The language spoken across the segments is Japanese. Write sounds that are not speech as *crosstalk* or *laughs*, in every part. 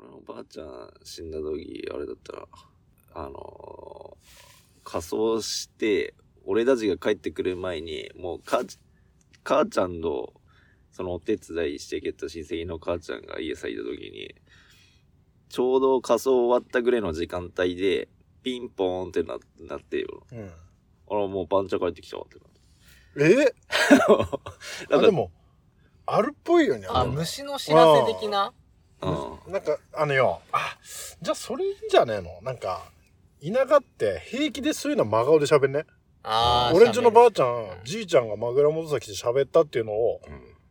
俺のばあちゃん死んだ時、あれだったら、あのー仮装して、俺たちが帰ってくる前に、もう母ち、母ちゃんの、そのお手伝いしてきた親戚の母ちゃんが家咲いた時に、ちょうど仮装終わったぐらいの時間帯で、ピンポーンってななってよ。うん。あら、もう番茶帰ってきたわってなって。え？あ、*laughs* なんか、でも、あるっぽいよね。あ、虫の知らせ的な？うん。なんか、あのよ、あ、じゃあそれいいんじゃねえの？なんか、田舎って平気でそういうの真顔で喋んね？あー俺んちのばあちゃうんん、じいちゃんがマグラ元崎で喋ったっていうのを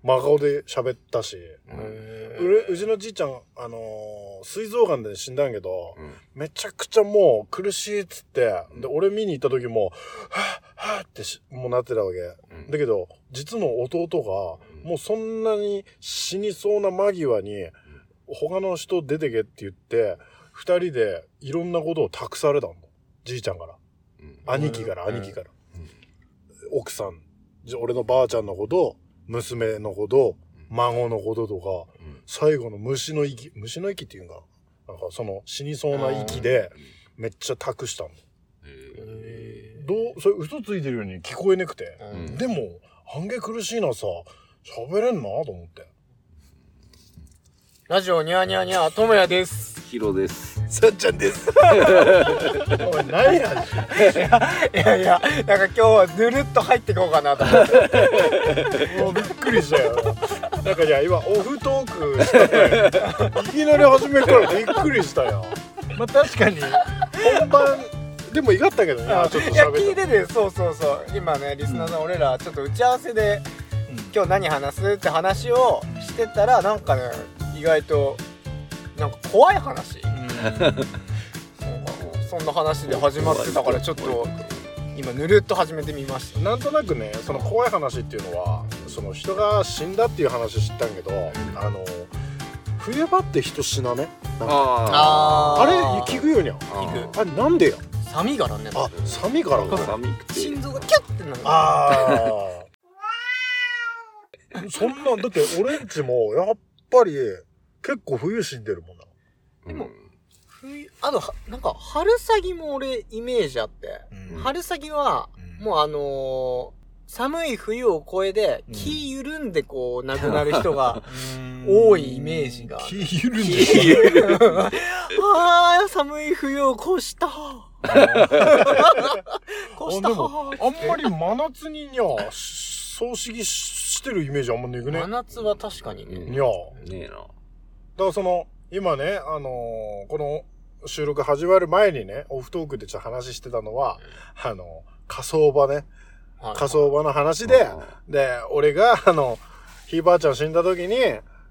真顔で喋ったし、へうれうちのじいちゃん、あのー膵臓がんで死んだんやけど、うん。めちゃくちゃもう苦しいっつって、で、俺見に行った時も、はぁ、はぁってしもうなってたわけ。うん。だけど、実の弟が、もうそんなに死にそうな間際に、他の人出てけって言って、二人でいろんなことを託されたの。じいちゃんから。うん兄貴から、うん兄貴から。奥さん、じ俺のばあちゃんのこと、娘のこと、孫のこととか、うん最後の虫の息、虫の息っていうんかな。なんかその死にそうな息で、めっちゃ託したの。えどう、それ嘘ついてるように聞こえなくて。うんでも、半減苦しいなさ、喋れんなと思って。ラジオニャーニャーニャー、ともやです。ーヒロです。さっちゃんです。*laughs* おい、何やいやいや、なんか今日はぬるっと入っていこうかなと思って。*laughs* もうびっくりしたよ。なんかいや、今、オフトークしたから、*laughs* いきなり始めるからびっくりしたよ。まあ確かに、本番、でもいがったけどね、ちょっといや、喋って。聞いてて、そうそうそう。今ね、リスナーさん、俺らちょっと打ち合わせで、今日何話すって話をしてたら、なんかね、意外と、なんか怖い話。そんな話で始まってたから、ちょっと、今、ぬるっと始めてみました。なんとなくねその怖い話っていうのはその人が死んだっていう話知ったんけど、あの冬場って人死なね？ああれー聞くよにゃーあれなんでや？寒いからね。あ寒いからか寒くて。心臓がキュッてなる。ああそんなんだって俺んちもやっぱり結構冬死んでるもんな。でも冬あとはなんか春先も俺イメージあって、うん。春先はうん。もうあのー寒い冬を越えでうん。気緩んでこう亡くなる人が *laughs* 多いイメージが気緩んで気緩んああ寒い冬を越した。*laughs* 越した。あんまり真夏ににゃ葬式してるイメージあんまねえくね。真夏は確かにね、うんにゃねえな。だからその、今ね、あのーこの収録始まる前にね、オフトークでちょっと話してたのは、あの、火葬場ね、はい火葬場の話で、で、俺が、あの、ひいばあちゃん死んだ時に、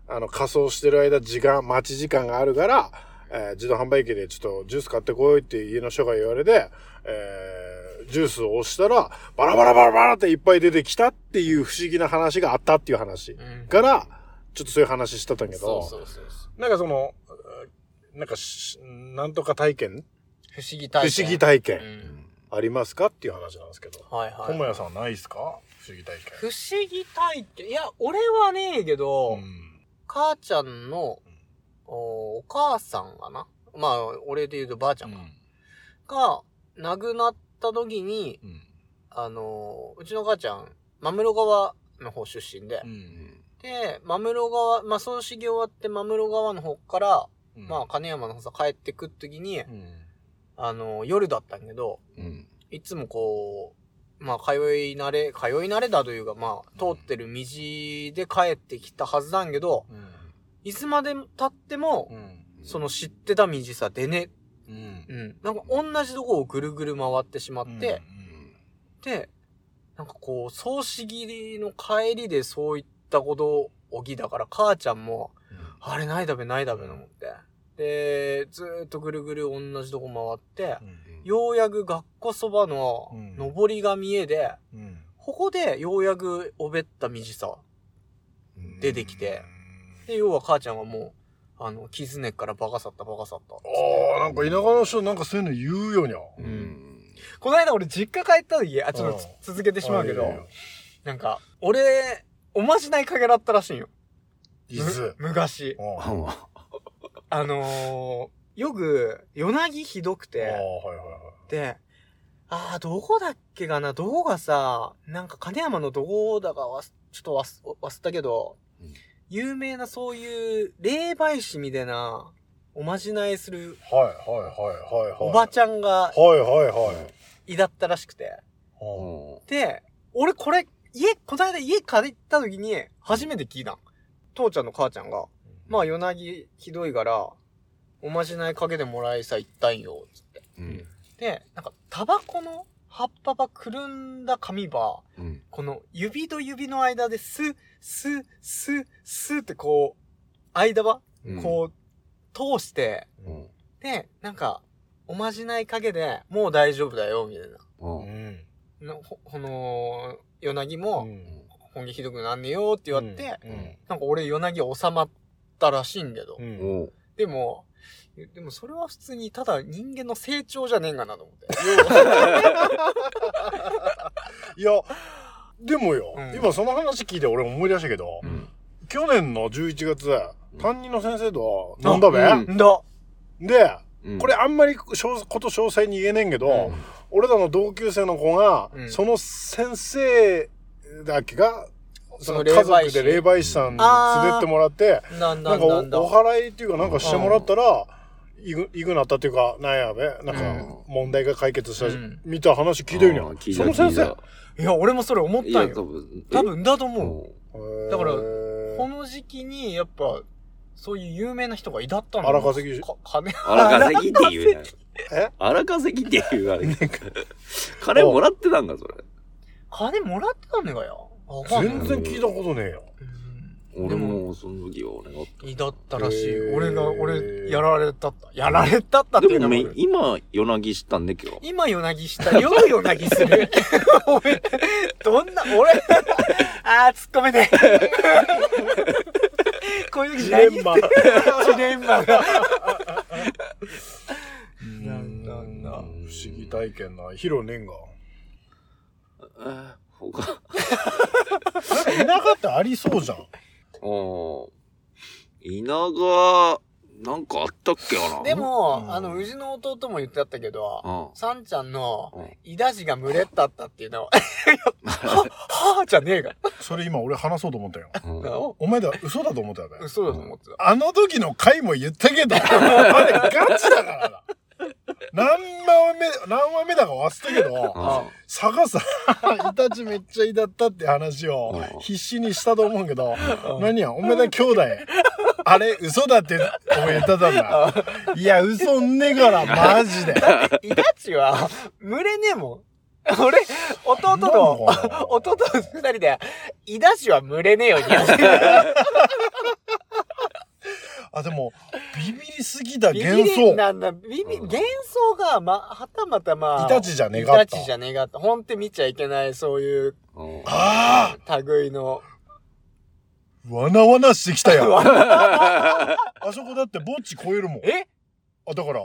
あの、仮装してる間、時間、待ち時間があるから、えー自動販売機でちょっとジュース買ってこいって家の人が言われて、えージュースを押したら、バラバラバラバラっていっぱい出てきたっていう不思議な話があったっていう話うん。から、ちょっとそういう話してたんだけど、そうそうそうそうなんかその、なんかし、なんとか体験？不思議体験不思議体う験んありますか？っていう話なんですけど。はいはいともやさんないっすか？不思議体不思議体験？いや俺はねえけど、験。母ちゃんの、おお母さんがな？まあ、俺で言うとばあちゃんか。が、亡くなった時に、うん。あのーうちの母ちゃん、真室川の方出身で。うん。で、真室川、まあ、葬式終わって真室川の方から、うんまあ、金山の方さ帰ってく時に、うん。あのー夜だったんやけど、うん。いつもこう、まあ、通い慣れ、通い慣れだというか、まあ、通ってる道で帰ってきたはずなんやけど、いつまで経っても、うん。その知ってた道さでね、うん。うん。なんか同じとこをぐるぐる回ってしまって、で、なんかこう、葬式の帰りでそういったことを起きたから、母ちゃんも、あれないだべないだべと思って。で、ずーっとぐるぐる同じとこ回って、ようやく学校そばのうん上りが見えで、うん。ここでようやくおべった道さ。出てきてで、要は母ちゃんはもう、あの、傷根っからバカさったバカさった。ああ、なんか田舎の人なんかそういうの言うよにゃ。うん。この間俺実家帰った時、あ、ちょっと続けてしまうけどなんか、俺、おまじないかけらったらしいんよ。いつむ昔。うんあのー、よく、夜なぎひどくて、はいはいはい。で、ああ、どこだっけかな？どこがさ、なんか金山のどこだかわす、ちょっと忘忘れたけど、うん有名なそういう霊媒師みたいな、おまじないするはいはいはいはいはい。おばちゃんがはいはいはい。いだったらしくて。で、俺これ、家、こないだ家借りた時に初めて聞いたん。父ちゃんの母ちゃんが、まあ夜なぎひどいから、おまじないかけてもらいさ行ったんよ、つって。うんで、なんか、タバコの葉っぱばくるんだ紙ば、うんこの指と指の間でスッ、スッ、スッ、スッってこう、間ば、うんこう、通して、うんで、なんか、おまじないかけでもう大丈夫だよ、みたいな。うんうん。のほこの、夜なぎうも、ん。本気ひどくなんねよって言われて、うん。なんか俺夜なぎ収まったらしいんだけど、うん。おうでも、でもそれは普通にただ人間の成長じゃねえんかなと思って。*laughs* いや、でもよ、うん今その話聞いて俺思い出したけど、うん去年の11月、担任の先生と飲んだべ、あうんんだ。で、うんこれあんまり詳こと詳細に言えねんけど、うん俺らの同級生の子が、うんその先生だけが、その家族で霊霊媒師さんに連れてもらって、なんなんかだなんだ。おお祓いっていうかなんかしてもらったら、いく、いくなったっていうか、なんやべ、なんかうん問題が解決した、うんみたいな話聞いてるんやあー聞いその先生。いや、俺もそれ思ったんよ。分。多分だと思う。うだからこの時期に、やっぱ、そういう有名な人がいだったの荒稼ぎか金、荒稼ぎって言うなよ。え？荒稼ぎって言うあれ。金もらってたんか、それ。金もらってたんねがよ。全然聞いたことねえよ。うん俺も、その時は俺がおった。いだったらしい。俺が、俺、やられたった。やられたったっていうのもでもめ、今、夜なぎしたんで、今日。今夜なぎした。夜夜なぎする。*laughs* おめどんな、俺、あー、突っ込めて。*laughs* こういう時ジレンマ。ジレンマが。*laughs* 思議体験な。ヒロねんが。あ他、なんか田舎ってありそうじゃん。ああ。稲が、なんかあったっけかな？で、も、うんあの、うちの弟も言ってあったけど、うん。さんちゃんのうん、イダジが群れったったっていうのは、は、*laughs* はぁじゃねえが。それ今俺話そうと思ったよ。うんお前だ、嘘だと思ったよね。嘘だと思ってた。あの時の回も言ったけど、*laughs* あれガチだからな。何話目、何話目だか忘れたけど、あ佐賀さん、イタチめっちゃいだったって話をうん必死にしたと思うけど、何や、おめだ兄弟。あれ、嘘だって、お前言ったんだ。いや、嘘んねえから、マジで。イダチは、群れねえもん。俺、弟と弟と二人で、イダチは群れねえようにやってる。あ、でも、ビビりすぎたビビ幻り想。なんだ、ビビ、うん幻想が、ま、はたまたまあ、イタチじゃねがったイタチじゃねがった。ほんって見ちゃいけない、そういううんあ類の。あわなわなしてきたよ。*laughs* ああそこだって墓地超えるもん。え？あ、だから、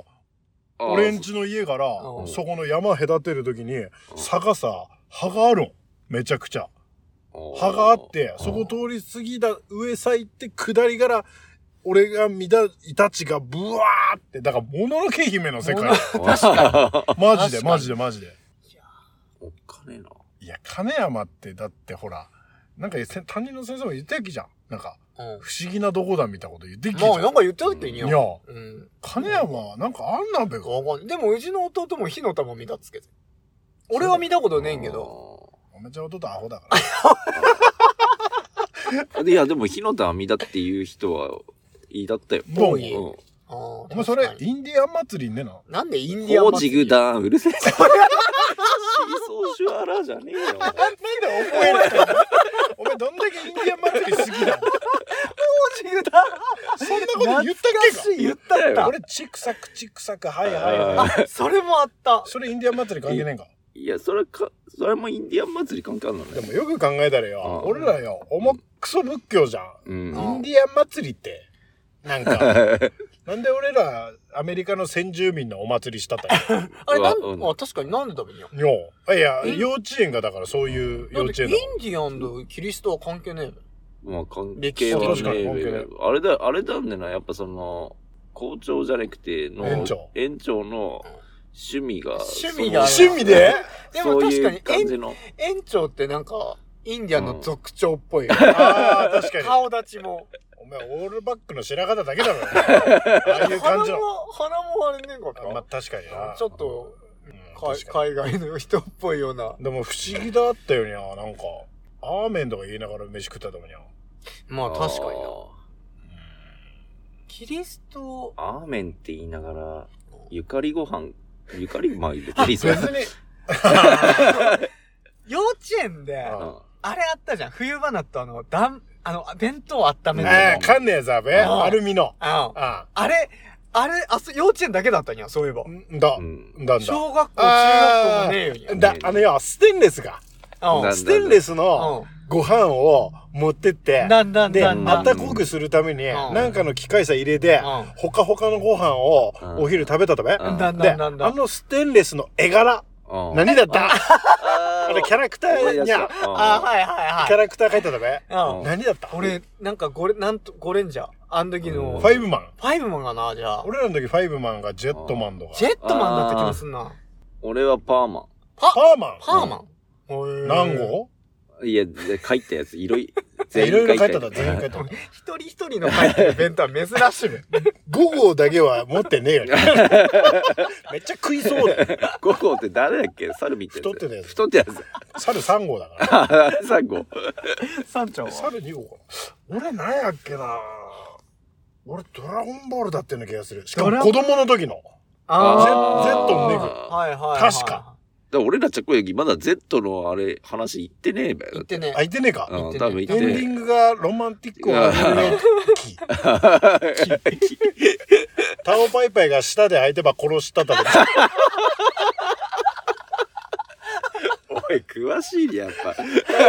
俺んちの家からう、んそこの山隔てるときに、坂さ、葉があるん。めちゃくちゃ。葉があって、そこ通り過ぎた上さ行って、下りから、俺が見たイタチがブワーって、だから、もののけ姫の世界。*laughs* 確かマジで、マジで、マジで。おっかねえな。いや、金山って、だってほら、なんかせ担任の先生も言ってたっけじゃん。なんか、うん。不思議などこだみたいなこと言ってっけじゃん。まあ、なんか言ってたっけにいや、うん。金山、なんかあんなんべか。わかんないでも、うちの弟も火の玉見たっつけて。俺は見たことねえんけど。おめちゃ弟アホだかあ。*laughs* いや、でも火の玉見だっていう人はいいだったよ。ら。どう多いうん。ああお前それ、インディアン祭りにねな。なんでインディアンコージ祭り？グダン、うるせえ。シーソーシュアラじゃねえよ。なんで覚えないのお前どんだけインディアン祭り好きなの？コージグダンそんなこと言ったっけか？懐かしい言ったった。俺、チクサクチクサク、はいはいはい。あ、それもあった。それインディアン祭り関係ねえんか？いや、それか、それもインディアン祭り関係あるのね。でもよく考えたらよ、うん俺らよ、重くそ仏教じゃん。うん。インディアン祭りって、なんか、*laughs* なんで俺らアメリカの先住民のお祭りしたったんや *laughs* あれ、なん、うんあ、確かになんで食べんや。よう。いや、え幼稚園がだからそういう幼稚園だ。ンディアンとキリストは関係ねえのまあ関歴史係は確かにね関係ないあれだ、あれなんだよな、やっぱその、校長じゃなくての、園長園長の趣味が、趣味が趣味で？*laughs* でも確かにそういう感じの。園長ってなんか、インディアンの族長っぽいよ。ああ、確かに。顔立ちも。お前、オールバックの白髪だけだろ。*laughs* ああいう感じの。鼻も、鼻もあれねえかった、まあ、確かにな。ちょっと、海外の人っぽいような。でも不思議だったよにゃ、なんか、アーメンとか言いながら飯食ったともにゃ。まあ確かにな。あキリスト、ーアーメンって言いながら、ゆかりご飯、ゆかり、まあ、別にそれ別に、*laughs* 幼稚園で、ああれあったじゃん。冬場だとあの、だん、あの、弁当温めるの。えー、かんねえざべ。あアルミの。あああれ、あれ、あそ、幼稚園だけだったんや、そういえば。ん？だう。ん。だんだ。小学校、中学校もねえよにゃ。だ、あのよ、ステンレスが。ステンレスのご飯を持ってって、だんだんで、あだんだん。ったかくするために、うんなんかの機械さ入れて、うんほかほかのご飯をうんお昼食べたとべ。うんだんで、あだんだんだん。のステンレスの絵柄、うん。何だった？あ *laughs* あれキャラクター？にゃ、あ、はいはいはい。キャラクター描いたとべ。うん。何だった？俺、なんかゴレ、なんと、ゴレンジャー。あの時の、うん。ファイブマン。ファイブマンがな、じゃあ。俺らの時ファイブマンがジェットマンとか。ジェットマンだった気がすんな。俺はパーマパ、パーマン？パーマン。何号？ン。いや、で書いたやつ、いろい、*laughs* いろいろ書いてた、やつ全員書いてた。*laughs* 一人一人の書いてる弁当は珍しいね。*laughs* 5号だけは持ってねえよね。めっちゃ食いそうだよ。5号って誰だっけ？猿見て太ってたやつ太ってやつ。猿3号だから。あ、3号。三丁は？猿2号かな。俺何やっけな俺ドラゴンボールだってような気がする。しかも子供の時の。あゼゼットンネグーはいはいはい。確か。だから俺らちゃっこやき、まだ Z のあれ、話言ってねえべよ。言ってねあ、。いてねえか。うん、言ってね多分言エンディングがロマンティックな期。*laughs* タオパイパイが舌で相手ば殺したとか。*laughs* おい、詳しいね、やっぱ。タオ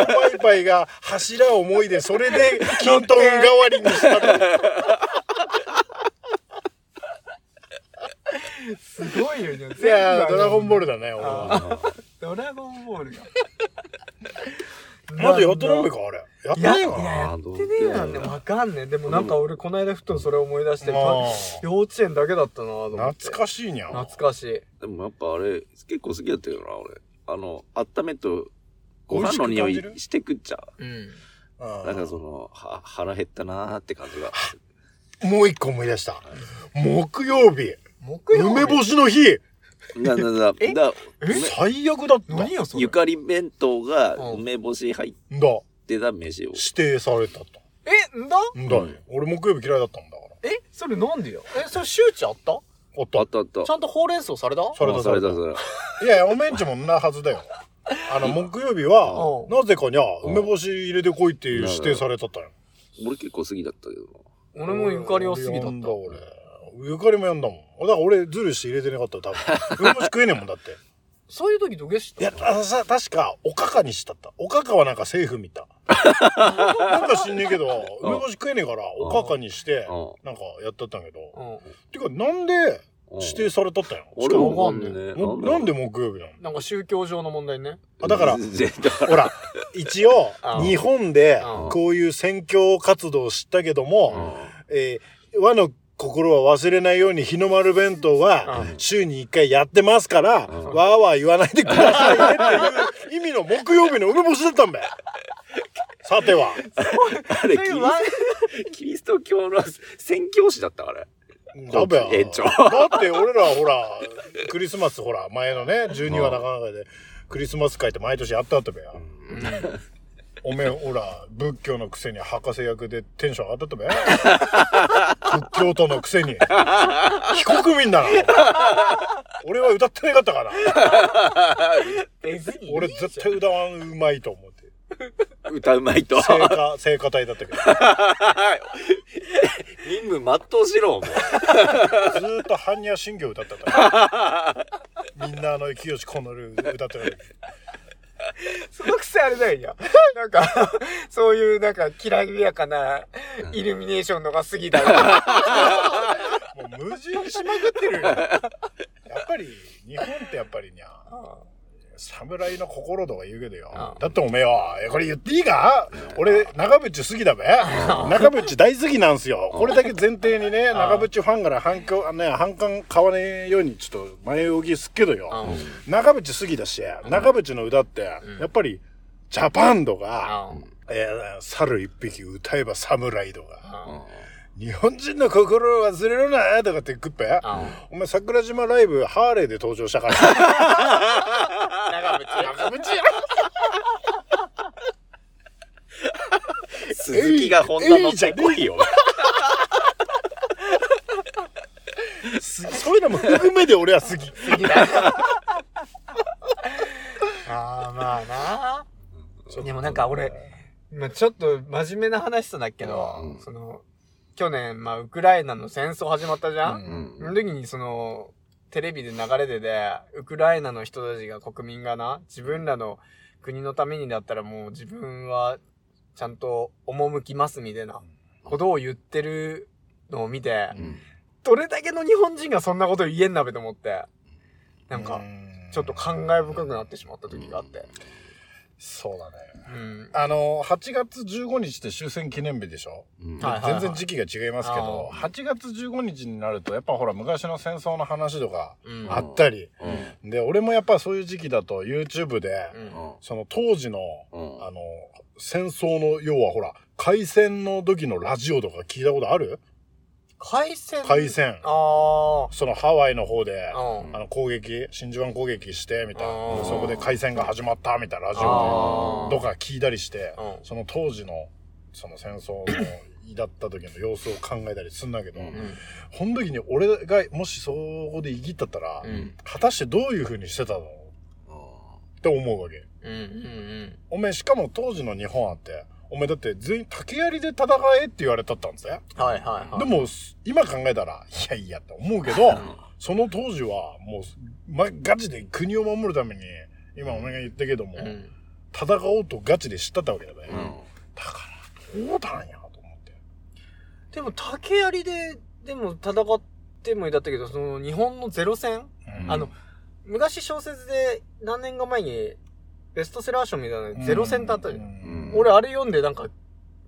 パイパイが柱を思いで、それでキントン代わりにしたと *laughs* か。すごいよね。いやードラゴンボール。ルだね、俺は。ドラゴンボールが。まだやってないか、あれ。やってないいかな。や、やってねえなんね。わかんねえ。でもなんか俺、この間ふとそれ思い出して、まあ幼稚園だけだったなと思って。懐かしいにゃ。懐かしい。でもやっぱあれ、結構好きだったよな、俺。あの、温めと、ご飯の匂いしてくっちゃう。うん。うんなんかその、は腹減ったなーって感じが。*laughs* もう一個思い出した。木曜日、木曜日梅干しの日、な、な、な、え？だ、最悪だった。何よ、それ。ゆかり弁当がうん梅干し入っだ。てた飯を。指定されたと。え、んだんだよ。俺木曜日嫌いだったんだから。え、それなんでよ？え、それ周知あった？おっとあっ。たあった。ちゃんとほうれん草された？されたあされたされた。いやいや、おめんちもんなはずだよ。あの、木曜日はう、んなぜかにゃ、うん梅干し入れてこいっていう指定されたったよ。俺結構好きだったけどな。俺もゆかりは好きだった。呼んだ、俺。ゆかりも呼んだもん。だから俺、ズルして入れてなかったら多分。梅干し食えねえもんだって。そういう時どげしいや、あさ、確か、おかかにしたった。おかかはなんかセーフ見た。*laughs* なんか知んねえけど、梅干し食えねえから、おかかにしてう、なんかやったったんやけど。うん。てか、なんで指定されたったんやし俺わかんねえ。もなんで木曜日なの？なんか宗教上の問題ね。あだから *laughs* ほら、一応う、ん日本でうんこういう宣教活動を知ったけども、うえー和の心は忘れないように日の丸弁当はうん週に1回やってますから、うんわーわー言わないでくださいねっていう意味の木曜日の梅干しだったんだよ。*laughs* さては。あれキリス *laughs* キリスト教の宣教師だったあれ。だべだって俺らほら、クリスマスほら、前のね、12話なかなかで、クリスマス会って毎年やったったべよ。おめえ、ほら、仏教のくせに博士役でテンション上がったったべ仏教徒のくせに。非国民だな。俺は歌ってなかったから。俺絶対歌わんうまいと思って。歌うまいと。聖歌、聖歌隊だったけど。ず任務全うしろ、もう。ーっと般若心経歌ったった。*laughs* みんなあの清しこのる歌ってる。*laughs* そのくせあれだよや。なんか、そういうなんか、きらびやかなイルミネーションのが好きだよ。もう矛盾しまくってるよ。やっぱり、日本ってやっぱりにゃ、侍の心とか言うけどよ。う。んだっておめえよ、えこれ言っていいか？俺、長渕好きだべ。長渕大好きなんすよ。これだけ前提にね、長渕ファンから反響、ね、反感買わねえようにちょっと前置きすっけどよ。長渕好きだし、長渕の歌って、やっぱり、ジャパンとか、えー猿一匹歌えば侍とか、日本人の心を忘れるなとかって食っぺ、お前桜島ライブハーレーで登場したから。*laughs* 長渕。長渕や鈴木。がホンダ乗ってこいよ。すそういうのも含めて俺は好き。好きだ。ああ、まあな。でもなんか俺、まあちょっと真面目な話とだけど、うんその、去年、まあウクライナの戦争始まったじゃん、うんその時にその、テレビで流れてで、ウクライナの人たちが、国民がな、自分らの国のためにだったらもう自分はちゃんと赴きますみたいなことを言ってるのを見て、どれだけの日本人がそんなこと言えんなべと思って、なんか、ちょっと感慨深くなってしまった時があって。そうだね。うん。あの、8月15日って終戦記念日でしょ？うん。全然時期が違いますけど、あ8月15日になると、やっぱほら、昔の戦争の話とかうん。あったり、うん。で、俺もやっぱそういう時期だと YouTube で、うん。その当時の、うん。あの、戦争の、要はほら、海戦の時のラジオとか聞いたことある？海戦海戦。あそのハワイの方で、あ。うん。あの攻撃、真珠湾攻撃して、みたいな。そこで海戦が始まった、みたいなラジオで、とか聞いたりしてうん、その当時の、その戦争の、だった時の様子を考えたりすんだけど、うんこの時に俺がもしそこで生きったったら、うん。果たしてどういう風にしてたの？って思うわけ。うん。うん。おめえ、しかも当時の日本あって、おめえだって全員竹槍で戦えって言われたったんですよ。はいはいはい。で、も、今考えたら、いやいやって思うけど、その当時はもう、ま、ガチで国を守るために、今お前が言ったけども、うん。戦おうとガチで知ったったわけだね。うんだから、どうだんやと思って。でも、竹槍で、でも戦ってもいいだったけど、その、日本のゼロ戦うんあの、昔小説で何年か前に、ベストセラー賞みたいなのゼロ戦ってあったじゃん。うん俺、あれ読んでなんか、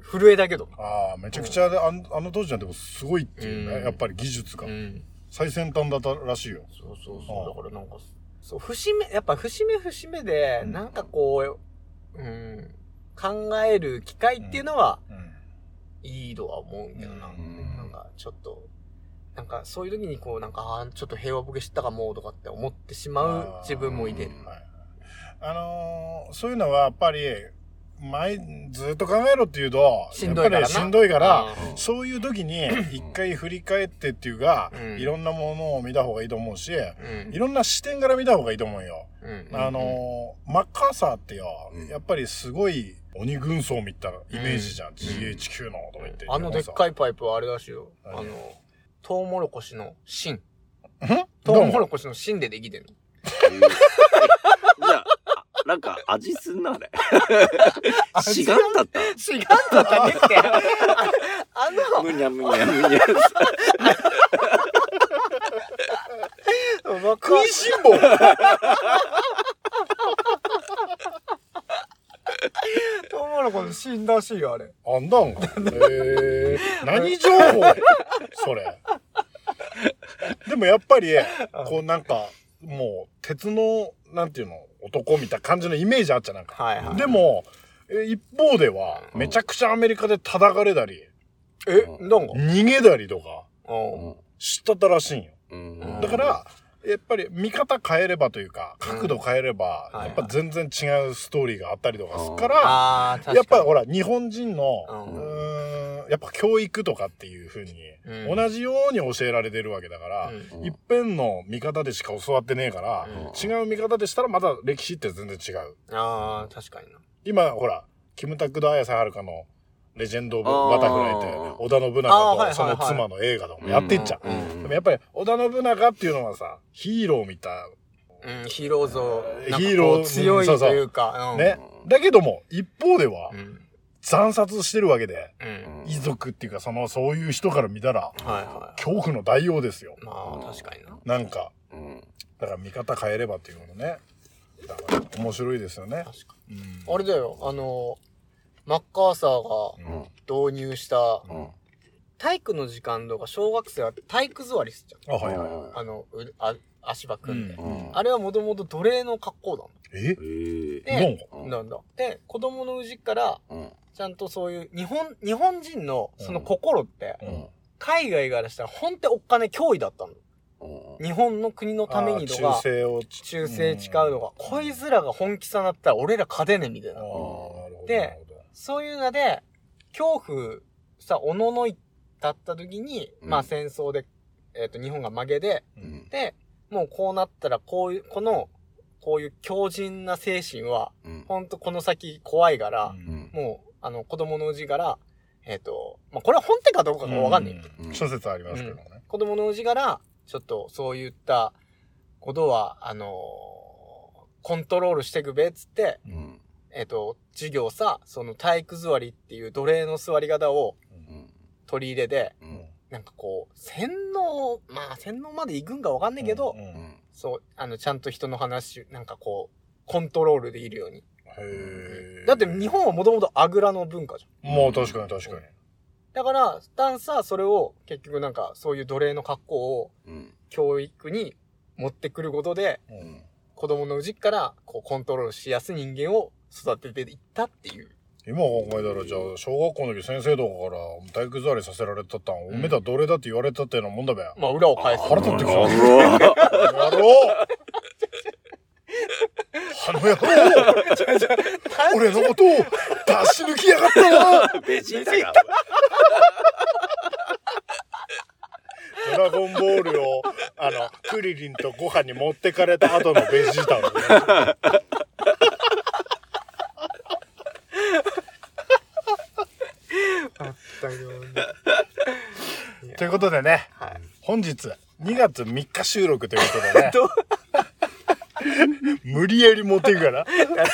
震えたけど。ああ、めちゃくちゃで、あんあの当時はでもすごいっていうね、うんやっぱり技術が。うん。最先端だったらしいよ。そうそうああそう。だからなんか、そう、節目、やっぱ節目節目で、うんなんかこう、うん、考える機会っていうのは、うんいいとは思うけどな。うんなんか、ちょっと、なんか、そういう時にこう、なんか、ああ、ちょっと平和ボケ知ったかも、とかって思ってしまう自分もいてる。はいあのーそういうのはやっぱり、前、ずっと考えろって言うと、しんどいからなやっぱりしんどいから、うんそういう時に *clears throat* 一回振り返ってっていうか、うんいろんなものを見た方がいいと思うし、うんいろんな視点から見た方がいいと思うよ。うんあのーマッカーサーってよ、うんやっぱりすごい鬼軍曹みたいなイメージじゃん。ん GHQ のとか言って。あのでっかいパイプはあれだしよ。あ何の、トウモロコシの芯。ん？トウモロコシの芯でできてんの。*laughs* なんか味すんな、あれ。*laughs* しがんだった。違うんだったねって。ああむにゃむにゃむにゃ。食いしん坊トウモロコシ芯らしいよ、あれ。あんだんか。へえ。何情報？それ。でもやっぱり、こうなんか、もう、鉄の、なんていうの、男みたいな感じのイメージあっちゃうなんか。はいはい。でも、え一方では、うんめちゃくちゃアメリカで叩かれたり、え、なんか逃げたりとか、うん知ったったらしいんよ。うんだから、やっぱり見方変えればというか、角度変えれば、うんやっぱ全然違うストーリーがあったりとかするから。やっぱほら、日本人の、うんやっぱ教育とかっていう風に、うん同じように教えられてるわけだから、うんうん一辺の見方でしか教わってねえから、うん違う見方でしたらまた歴史って全然違う。ああ、確かにな。今、ほら、キムタクと綾瀬はるかのレジェンド・バタフライって、織田信長とその妻の映画とかもやってっちゃう。うんでもやっぱり、織田信長っていうのはさ、ヒーローみたいうん、ヒーロー像。ヒーロー強いというか。うんね。だけども、一方ではう、ん。惨殺してるわけで、うん。遺族っていうか、その、そういう人から見たら、恐怖の大王ですよ。い。まあ、確かにな。なんか、うんだから見方変えればっていうことね。だから面白いですよね。確かうんに。あれだよ、あの、マッカーサーがうん。導入した、うん。体育の時間とか小学生は体育座りするじあ、はいはいはい。ゃん。あの、うあ足場組んで。うんあれはもともと奴隷の格好え？ええ。でうんなんだ。で、子供のうちから、うん。ちゃんとそういう、日本、日本人のその心って、うん海外からしたら本当にお金脅威だったの。うん。日本の国のためにとか忠誠を。忠誠誓うとか、こいつらが本気さなったら俺ら勝てねえみたいな。でそういうので、恐怖、さ、おののいだった時に、うんまあ戦争で、えっ、と、日本が負けで、うん。で、もうこうなったら、こういう、この、こういう強靭な精神は、うん。ほんとこの先怖いから、うん。もう、あの、子供のうちから、えっ、と、まあ、これは本手かどうかがわかんないけど、うん諸説ありますけどね。子供のうちから、ちょっとそういったことは、あのコントロールしていくべっつって、うん。えっ、と、授業さ、その体育座りっていう奴隷の座り方をうん。取り入れて、うん。なんかこう、洗脳、まあ洗脳まで行くんかわかんないけど、うんうんうん。そう、あの、ちゃんと人の話、なんかこう、コントロールできるように。へーだって日本はもともとあぐらの文化じゃん。もう確かに確かに。だから、ダンサーはそれを結局なんかそういう奴隷の格好をうん。教育に持ってくることで、うん子供のうちからこうコントロールしやすい人間を育てていったっていう。今考えたら、じゃあ、小学校の時先生とかから体育座りさせられたったん、おめえだ奴隷だって言われたっていうようなもんだべ。まあ裏を返す。腹立ってきたうわやろうあの野郎俺のことを出し抜きやがったなベジータが。ドラゴンボールを、あの、クリリンとご飯に持ってかれた後のベジータのね。*laughs* ということでね、はい。本日2月3日収録ということでね。*laughs* *laughs* 無理やり持っていくから。確か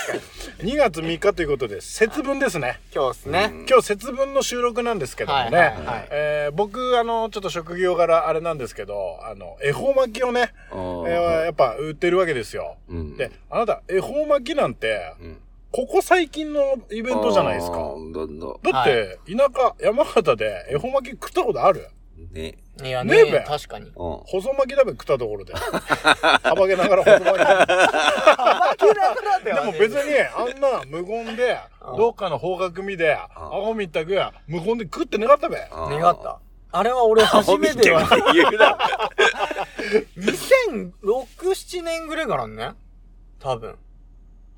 に。2月3日ということで節分ですね。今日ですね。今日節分の収録なんですけどもね、はいはいはい。えー僕あのちょっと職業柄あれなんですけどあの恵方巻きをね、あえーーやっぱ売ってるわけですよ。うん。であなた恵方巻きなんてうん。ここ最近のイベントじゃないですかだんだだって、田舎山形で恵方巻き食ったことある？ね。いやねえべね確かに。うん。細巻きだべ食ったところで *laughs* 幅げながら細巻きでも別にあんな無言でうんどっかの方角見で顎みたく無言で食ってなかったべ願った。あれは俺初めては、言うな。2006、7年ぐらいからね。多分。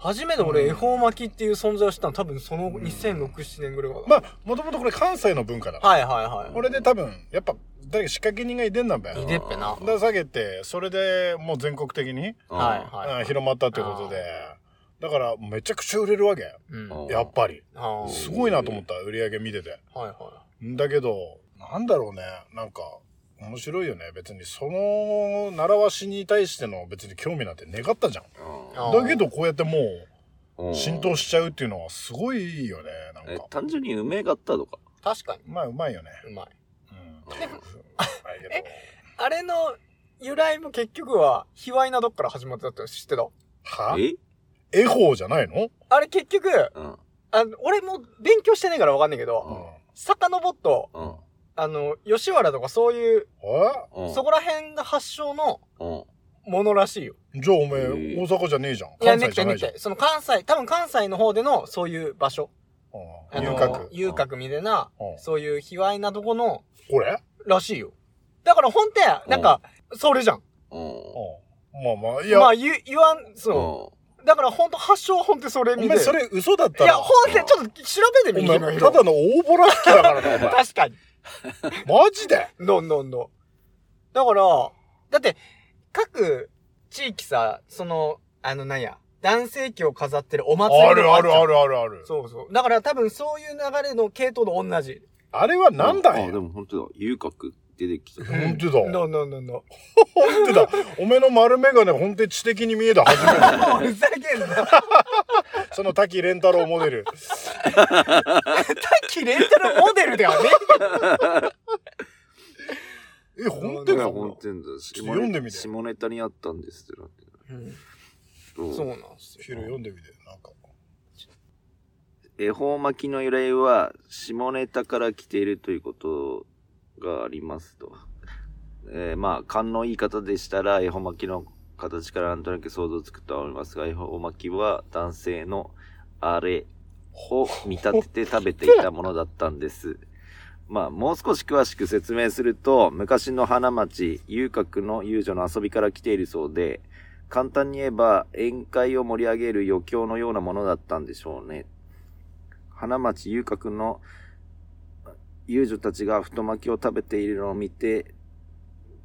初めて俺、恵方巻きっていう存在を知ったの多分その2006、7年ぐらいから。まあもともとこれ関西の文化だ。はいはいはい。これで多分やっぱ誰か仕掛け人がいてんだべ。いでっぺな。だ下げてそれでもう全国的に、はいはい。うん広まったってことで。だからめちゃくちゃ売れるわけ。うん。やっぱり。すごいなと思った売り上げ見てて。はいはだけどなんだろうね。なんか面白いよね。別にその習わしに対しての別に興味なんて願ったじゃん。だけどこうやってもううん。浸透しちゃうっていうのはすごいよねなんか。え単純にうめかったとか？い。確かに。まあうまいよね。うまい。あれの由来も結局は、卑猥などっから始まったって知ってた？は？え？恵方じゃないの？あれ結局、うん。あの、俺も勉強してないからわかんないけうど、ん。遡っと、うん。あの、吉原とかそういう、えうん。そこら辺が発祥のうん。ものらしいよ。じゃあおめえ大阪じゃねえじゃんいや、関ねってねっ西じゃないじゃんて。その関西、多分関西の方でのそういう場所。遊郭遊郭みたいなう、んそういう卑猥なとこの、これ？らしいよ。だから本当や、なんか、それじゃん。まあまあいやまあ言わん、そう。だから本当発祥は本当それ見て。お前それ嘘だっいや、たら本当にちょっと調べてみお前君のただの大ボラ引きだからな *laughs* 確かに。*laughs* マジで？どんどんどん。だから、だって、各地域さ、その、あの、なんや、男性器を飾ってるお祭りあるあるある。るあるあるそうそう。だから多分そういう流れの系統と同じ。あれはなんだあ、でよも本当だ。遊郭出てきた。本当だどんどんどんどん。本当だ *laughs* *laughs* おめえの丸眼鏡本当に知的に見えた初めてふざけんな。その滝蓮太郎モデルキレンタルモデルではねえ本当いや、だ本当にだ。ちょっと読んでみて下ネタにあったんですってなってる。え。そうなんですよ。ヒロ読んでみて、なんか。恵方巻きの由来は下ネタから来ているということがありますと。えーまあ、勘のいい方でしたら恵方巻きの形からなんとなく想像つくとは思いますが、恵方巻きは男性のあれを見立てて食べていたものだったんです。*laughs* まあ、もう少し詳しく説明すると、昔の花町、遊郭の遊女の遊びから来ているそうで、簡単に言えば宴会を盛り上げる余興のようなものだったんでしょうね。花町遊郭の遊女たちが太巻きを食べているのを見て、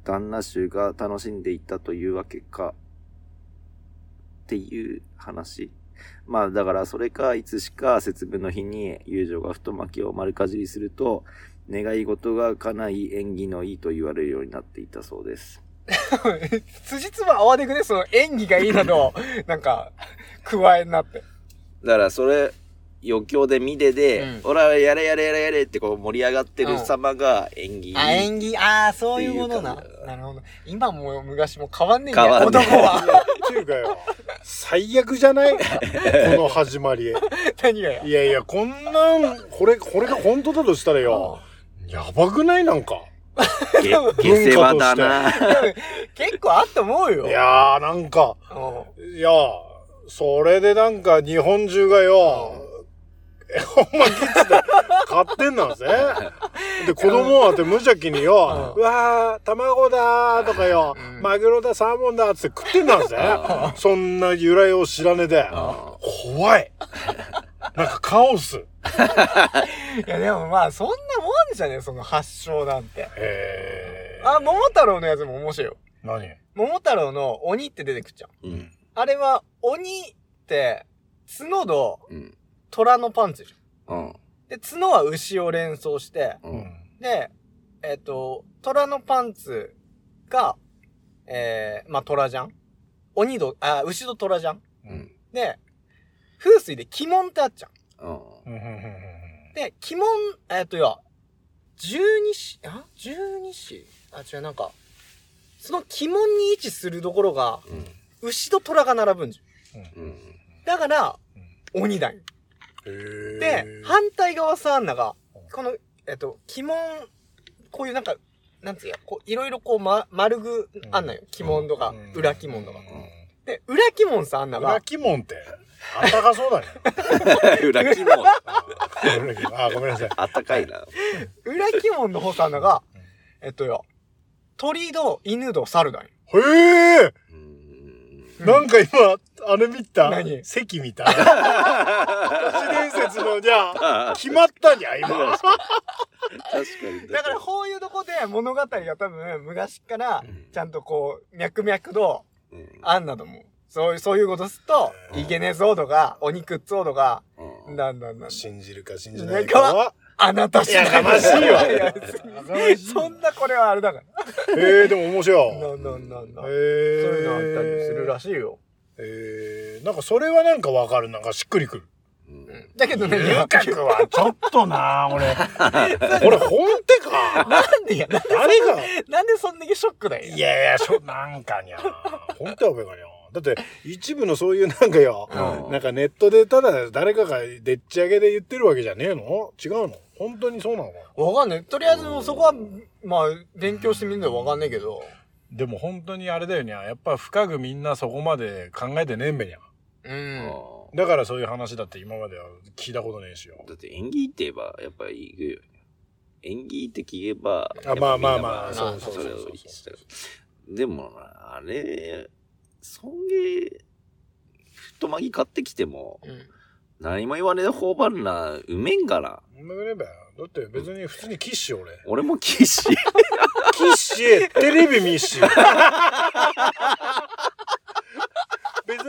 旦那衆が楽しんでいたというわけか、っていう話。まあだからそれかいつしか節分の日に遊女が太巻きを丸かじりすると、願い事が叶い縁起のいいと言われるようになっていたそうです。*laughs* 辻褄合わねくね、その演技がいいなど、なんか、加えになって。だからそれ、余興で見てで、うんほら、やれやれやれやれってこう盛り上がってる様が演技。あ、演技、ああ、そういうものななるほど。今も昔も変わんねえんだよ、変わんねえ男は。*laughs* っていうかよ、最悪じゃない？*laughs* この始まり。何がよ？い。やいや、こんなん、これ、これが本当だとしたらよ、やばくない？なんか。げ下世話だな。結構あったと思うよ。いやー、なんか、うんいや、それでなんか日本中がよ、え、ほんまキッズで買ってんなんぜ。で、子供はって無邪気によ、ううわー、卵だーとかよ、うんマグロだ、サーモンだーって食ってんなんぜ。そんな由来を知らねえで。あ怖い。なんかカオス。*laughs* いや、でもまあ、そんなもんじゃねえ、その発祥なんて。へー。あ、桃太郎のやつも面白いよ。何？桃太郎の鬼って出てくっちゃう。うん。あれは、鬼って、角とうん。虎のパンツじゃん。うん。で、角は牛を連想して、う。うん。ん。で、えっ、と、虎のパンツが、えー、まあ、虎じゃん？鬼と、あ、牛と虎じゃん？うん。で、風水で鬼門ってあっちゃう。うん。で、鬼門、えっ、と、いや、十二支、あ十二支あ、違う、なん。か、その鬼門に位置するところが、うん。牛と虎が並ぶん。じゃん。うん。だから、鬼だよ。で、反対側さんなが、この、えっと、鬼門、こういうなんか、なんつうや、こう、いろいろこう、ま、丸具あんのよ。鬼門とか、裏鬼門とか。で、裏鬼門さんな裏が、鬼門って、あったかそうだね。*laughs* 裏肝もあ、ごめんなさい。あったかいな。裏鬼門の方さんなが、えっとよ、鳥と犬と猿だよ。へえうん。なんか今、あれ見た？何？席見た？都市伝説の、じゃあ、決まったんや、今。確かに。だから、こういうとこで物語が多分、昔からうん、ちゃんとこう、脈々と、うん。あんなと思う。そういう、そういうことすると、いけねえぞとか、鬼食っつおうとか、うんなんなんなん。信じるか信じないかは。あなた次第いやかましいよやや別にやそんなこれはあれだから。へえ、でも面白い。なんなんなんなん。へそうえ。いうのあったりするらしいよ。へえ、なんかそれはなんかわかる。なんかしっくりくる。うんだけどね、遊郭はちょっとな俺。*laughs* 俺本手か？なんでや、な誰が？なんでそんだけショックだよ。いやいや、しょ、なんかにゃ。本当はべかにゃ。だって、一部のそういうなんかよ、うんなんかネットでただ誰かがでっち上げで言ってるわけじゃねえの？違うの？本当にそうなのかな？わかんない。とりあえずそこは、まあ、勉強してみるのはわかんないけど。でも本当にあれだよにゃ。やっぱ深くみんなそこまで考えてねえんべにゃ。うん。だからそういう話だって今までは聞いたことねえしよ。だって演技って言えば、やっぱり行くよね。演技って聞けば、あまあまあまあそうそうそうそう。でもな、あれ、送迎、太巻き買ってきても、うん。何も言わねえ頬張るな、うめんがな。そんなくねえべ。だって別に普通にキッシュ俺。俺もキッシー。キッシュテレビ見っし。別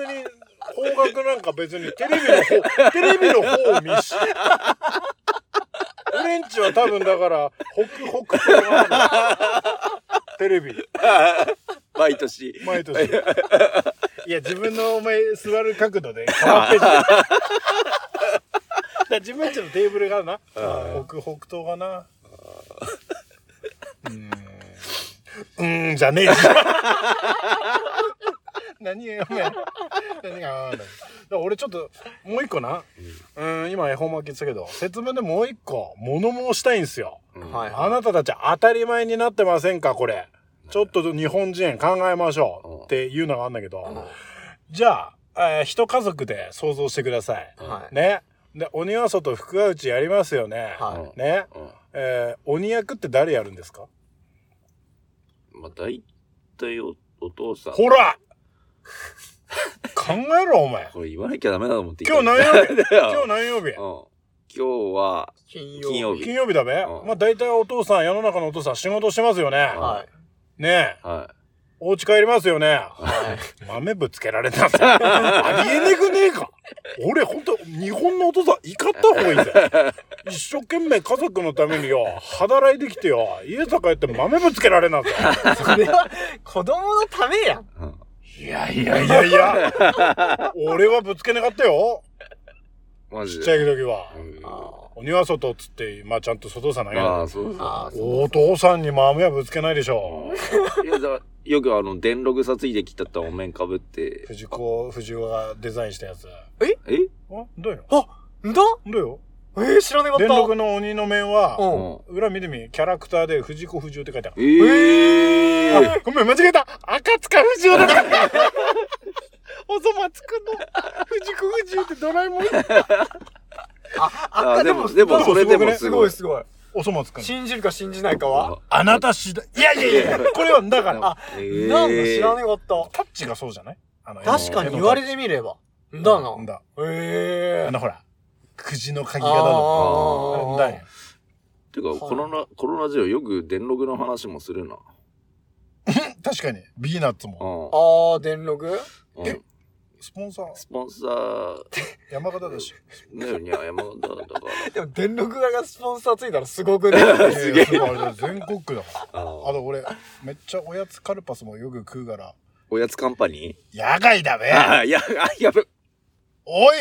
に方角なんか別にテレビの方、テレビの方を見っし。俺んちは多分だから、北北東があるテレビ。毎年。毎年。いや、自分のお前座る角度で *laughs* 変わってる。だから自分ちのテーブルがな、北北東がな。うーん。うーんじゃねえし。*laughs* 何がお前何があーだから俺ちょっともう一個なうん今恵方巻きって言ったけど節分でもう一個物申したいんすようんはいあなたたち当たり前になってませんかこれちょっと日本人考えましょうっていうのがあるんだけどうん。じゃあ、えー一家族で想像してください。はい。ね。で鬼は外福は内やりますよね。はね。うん。えー鬼役って誰やるんですか？まあ大体おお父さん。ほら！考えろお前。これ言わなきゃダメだと思って今日何曜日？だ *laughs* よ今日何曜日？うん。今日は金金曜日。金曜日だべ、うん。まあ大体お父さん世の中のお父さん仕事してますよね、はい。ねえ。はお家帰りますよね。はい。豆ぶつけられたぜありえねくねえか。俺ほんと日本のお父さん怒った方がいいぜ。一生懸命家族のためによ働いてきてよ家さ帰って豆ぶつけられなぜ。それは子供のためや。いやいやいやいや。俺はぶつけなかったよマジで。ちっちゃい時は。鬼は外っつってまあちゃんと外さないあよあ、そうそう。お父さんに豆はぶつけないでしょ。いや、だからよくあの、電録さついてきたったお面かぶって、藤子藤子がデザインしたやつ。え？あどうよ？あ、んだどうよ？えー、知らなかった。電録の鬼の面はうん。裏見てみキャラクターで藤子不二雄って書いてある。ええー。あごめん間違えた。赤塚不二雄だった *laughs* おそ松くんの藤子不二雄ってドラえもんあ、ああ、でもでもそれでもすごいすごい。おそ松くん。信じるか信じないかは？あなた次第。いやいやいやこれはだからあなんだ知らなかった。タッチがそうじゃない？あの確かに言われてみれば。んだな。ん。だへえ。あのほらくじの鍵あ型のだよてか、コロナ、コロナ時はよく電録の話もするな。*laughs* 確かに。ビーナッツも。うあー、電力ん。うん。えスポンサー。スポンサー、山形だし。ねよには山形だから。でも電力がスポンサーついたらすごくね。*laughs* すげえ。全国区だからああと俺めっちゃおやつカルパスもよく食うから。おやつカンパニ野外だべ。ーああ、いや、あ、やべ。おい。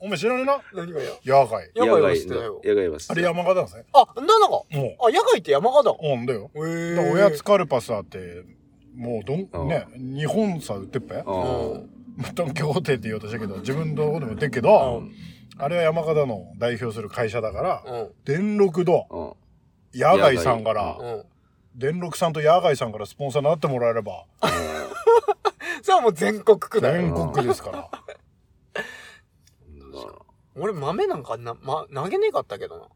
お前知らねえな？何がや？野外。野外は知ってたよ。野外は知ってたあれ山形だぜ。あ、んだなん。か。もあ、野外って山形？ううんだよ。へえだからおやつカルパスあってもうどんうん。ね日本さ売ってっぺ？うん。ドン・キホーテって言おうとしたけど自分のとこでも売ってっけどあれは山形の代表する会社だからうん。電力ん。野外さんから。電力さんと野外さんからスポンサーになってもらえれば。*laughs* それはもう全国区だよ。全国ですから。俺豆なんかな、ま、投げねえかったけどな。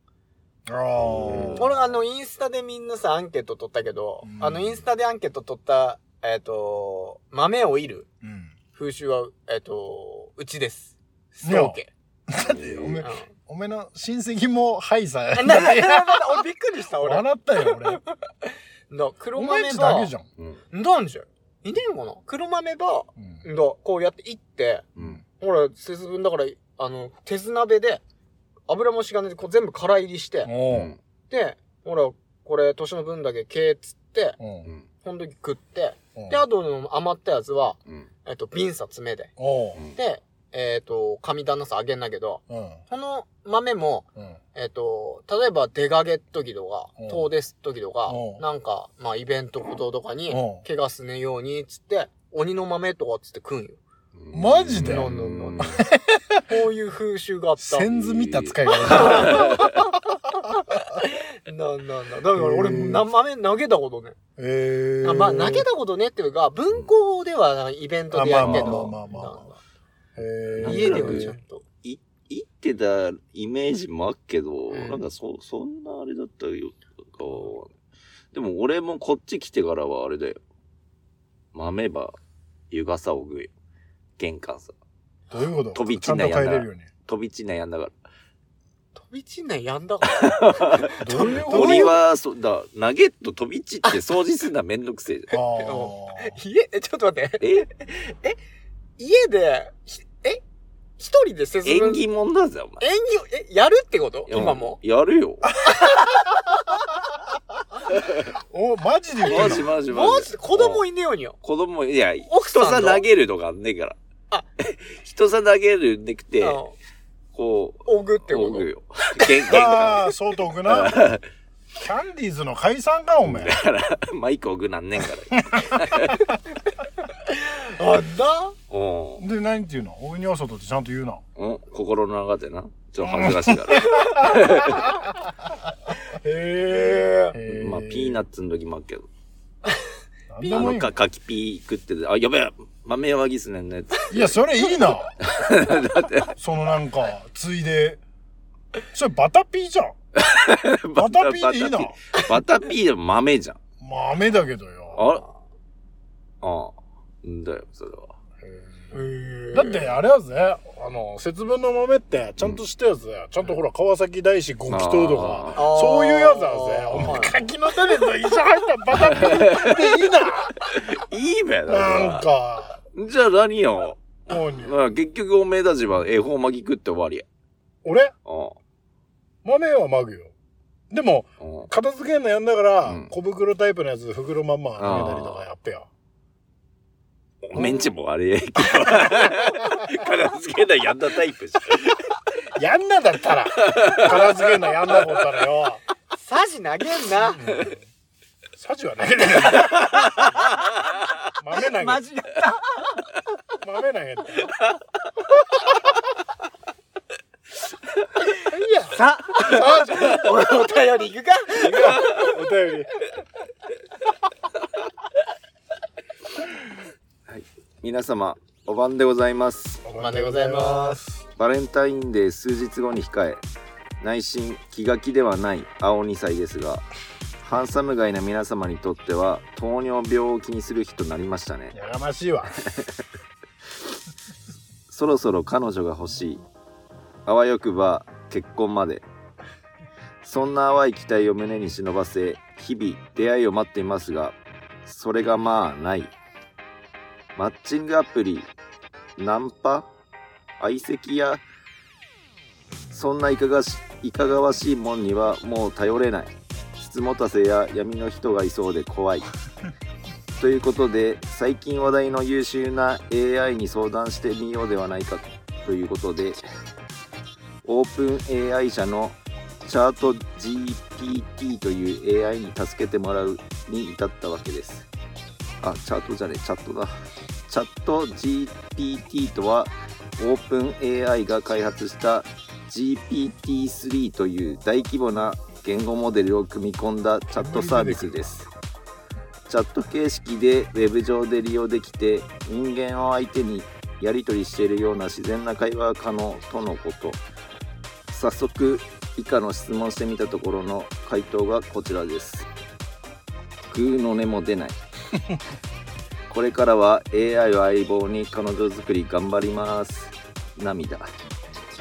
俺あの、インスタでみんなさ、アンケート取ったけど、うん。あの、インスタでアンケート取った、えっ、と、豆をいるうん。風習は、えっ、と、うちです。ストーケ。だっておめうん。おめの親戚もハイさな、な、な、な、俺びっくりした、俺。だ、笑ったよ俺。*laughs* 黒豆ばだけじ、ゃん。うん。んだんじゃい？ねえんかな。黒豆ば、うん。こうやっていって、うん。ほら、節分だから、あの、手綱鍋で、油もしがねでこう全部空入りして。で、ほら、これ、年の分だけけえっつって、おううん。ほんとに食って、で、あとの余ったやつは、うん。えっと、瓶さ詰めで。おうで、えっと、神旦那さんあげんだけど、うんこの豆も、うんえっと、例えば出かけっ時とかうん、遠出す時とかう、んなんか、まあ、イベントこととかにうん、怪我すねように、つって、鬼の豆とかっつって食うんよ。マジで？なん。なん。なん。こういう風習があった。先図見た使い方なん。なん。なん。だから俺、な豆投げたことね。えーあまあ、投げたことねっていうか、文庫ではイベントでやるけど、あまあまあまあまあ家ではちゃん。と。い、言ってたイメージもあっけど、ん。なん。かそ、そん。なあれだったよ、かはでも俺もこっち来てからはあれだよ。豆ば、湯傘を食うよ。玄関さ。どういうこと？飛びちゃんと散んないやんだ帰れるように飛び散んないやんだから。飛び散んないやんだから。*laughs* どういうこと？鳥は、そうだ、ナゲット飛び散って掃除するのはめんどくせえじゃん。あ家、え、ちょっと待って。え？家で、ひえ？一人で節分？縁起物だぜ、お前。演技を、え、やるってこと？今も？やるよ。ー *laughs* おマジでマジマジマジ。マジで？子供いねえようによ。子供、いや、奥さんの？人さ投げるとかあんねえから。あ人さ投げるんでくて、うんこう、おぐってこと？おぐよ。玄玄関。ああ相当くなキャンディーズの解散かお前だから、マイクおぐなんねんから。*laughs* あだうん。で、何て言うの？大いには外ってちゃんと言うな。うん？心の中でな。ちょっと恥ずかしいから。へえ。まあ、ピーナッツの時もあるけど。あのか、柿ピー食ってて、あ、やべえ豆山ギスねんねって。いや、それいいな。*laughs* そのなんか、ついで。それバタピーじゃん。*laughs* バタピーでいいな。バタピーでも豆じゃん。豆だけどよ。あああ。んだよ、それは。だってあれやぜ、あの、節分の豆ってちゃんとしたやつだよ。ちゃんとほら、川崎大師ご祈祷とか、そういうやつだぜ。お前、はい柿の種と一緒入ったバタピーでいいな。*laughs* いいべ、だなんか。じゃあ何よ？もうまあ、結局おめえたちは恵方巻き食って終わりや。俺？あ豆はまぐよ。でも、片付けんのやんだから、うん小袋タイプのやつ袋まんまあげたりとかやってよ。おめんちもあれやけど。*laughs* 片付けないやんだタイプじゃん。やんなだったら、片付けんのやんなことったらよ。サジ投げんな。サジは投げてない。豆投げマジった。豆投げて。いや、さ、あ、じゃあ、おお便り行くかお便り。皆様、お晩でございます。おまでございます。バレンタインデー数日後に控え、内心気が気ではない青2歳ですが、ハンサム街の皆様にとっては糖尿病を気にする日となりましたね。やがましいわ。*laughs* そろそろ彼女が欲しい。あわよくば結婚まで。そんな淡い期待を胸に忍ばせ、日々出会いを待っていますが、それがまあない。マッチングアプリ、ナンパ？相席や、そんないかがしいかがわしいもんにはもう頼れない。質持たせや闇の人がいそうで怖い。*laughs* ということで最近話題の優秀な AI に相談してみようではないかと。いうことでオープン AI 社のチャート GPT という AI に助けてもらうに至ったわけです。あチャートじゃねえチャットだ。チャット GPT とはオープン AI が開発した GPT-3 という大規模な言語モデルを組み込んだチャットサービスです。チャット形式でウェブ上で利用できて人間を相手にやり取りしているような自然な会話が可能とのこと。早速以下の質問してみたところの回答がこちらです。グーの音も出ない。*laughs* これからは AI を相棒に彼女作り頑張ります。涙。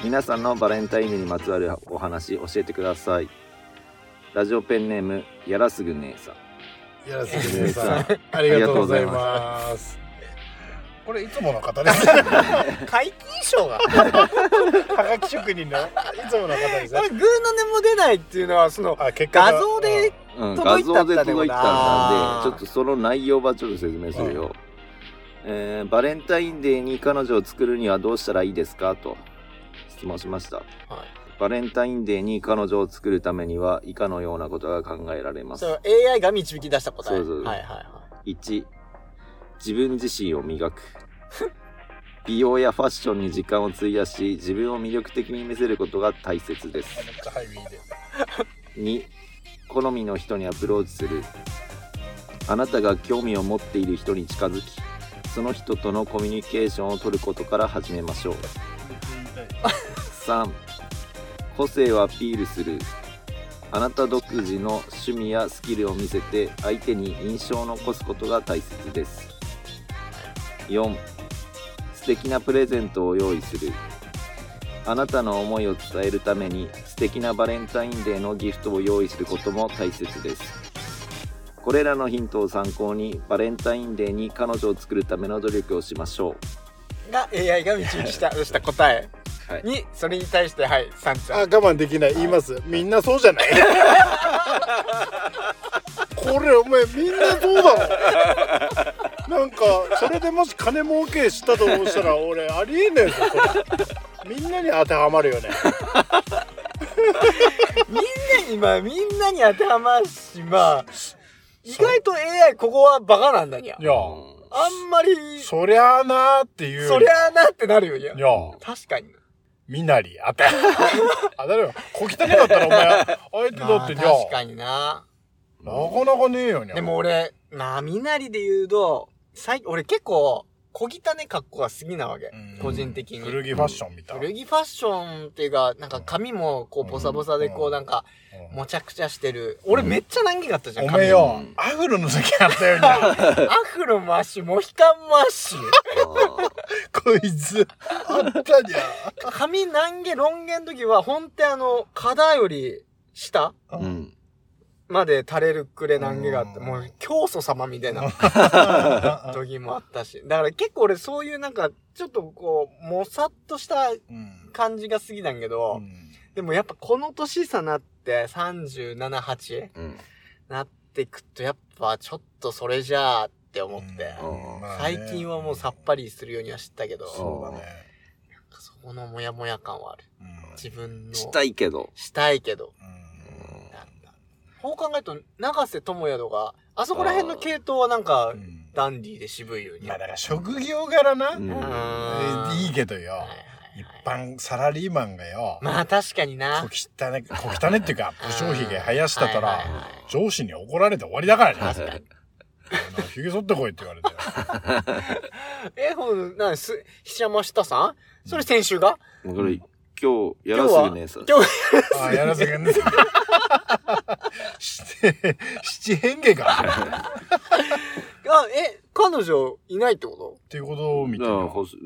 皆さんのバレンタインにまつわるお話教えてくださいラジオペンネームやらすぐ姉さん。やらせてください。ありがとうございます。これいつもの方です。解禁賞が。はが。き職人のいつもの方ですこれ、グーの音も出ないっていうのは、その、画像で、うん、届いたんだね画像で届いたんでちょっとその内容はちょっと説明するよ、えーバレンタインデーに彼女を作るにはどうしたらいいですか？と質問しましたバレンタインデーに彼女を作るためには以下のようなことが考えられます。AI が導き出した答え。そうそうはいはいは1自分自身を磨く。*laughs* 美容やファッションに時間を費やし自分を魅力的に見せることが大切です。めっちゃハイビーで。*laughs* 2好みの人にアプローチする。あなたが興味を持っている人に近づきその人とのコミュニケーションを取ることから始めましょう。3個性をアピールする。あなた独自の趣味やスキルを見せて相手に印象を残すことが大切です。4素敵なプレゼントを用意する。あなたの思いを伝えるために素敵なバレンタインデーのギフトを用意することも大切です。これらのヒントを参考にバレンタインデーに彼女を作るための努力をしましょい。が AI が導きしたした答え、はい、に、それに対して、はい、サンちあ、ゃん。我慢できない。言います。みんなそうじゃない？*laughs* これ、お前、みんなそうだろ。なんか、それでもし金儲けしたとしたら、俺、ありえねえぞ。みんなに当てはまるよね。みんなに、まあ、みんなに当てはまるし、まあ、意外と AI ここはバカなんだにゃい。や、うんあんまり、そそりゃあなーっていう。りゃあなってなるよ、いやい。や、確かに。みなり、あた。あ、だよ。小汚かったらお前、相手だまあってじゃ確かにな。なかなかねえよにゃ。でも俺、まあ、みなりで言うと、最俺結構、小汚ね格好が好きなわけうん。個人的に。古着ファッションみたいな。古着ファッションっていうか、なんか髪もこうボサボサでこううんなんか、うんもちゃくちゃしてる。俺めっちゃ難儀だったじゃん、お髪めえよ、アフロの時あったよにゃ。*laughs* アフロもあっし、モヒカンもあっし。こいつ、あったにゃ。髪難儀、ロン毛の時は、ほんとあの、肩より下うん。うん。まで垂れるくれ難儀があって、うんもう教祖様みたいな時もあったし。だから結構俺そういうなんか、ちょっとこう、もさっとしたうん感じが好きなんけど、でもやっぱこの年さなって37、8うん。なってくとやっぱちょっとそれじゃあって思って、うん最近はもうさっぱりするようには知ったけど、そうだね。そこのモヤモヤ感はある。うん自分の。したいけど。したいけど。こう考えると、長瀬智也とか、あそこら辺の系統はなんか、うんダンディーで渋いように。まあだから職業柄な、うんいいけどよ、一般サラリーマンがよ、まあ確かにな。小汚ね、小汚ねっていうか、武将髭生やしたたら上司に怒られて終わりだからね。確かに。髭剃ってこいって言われて。*laughs* え、ほん、なに、す、菱山下さん？それ先週が？これ、今日、やらすぐねえさ。今日、あ、やらせがね。*laughs* して、七変化か。*laughs* あ、え、彼女いないってこっていうことを見てだから、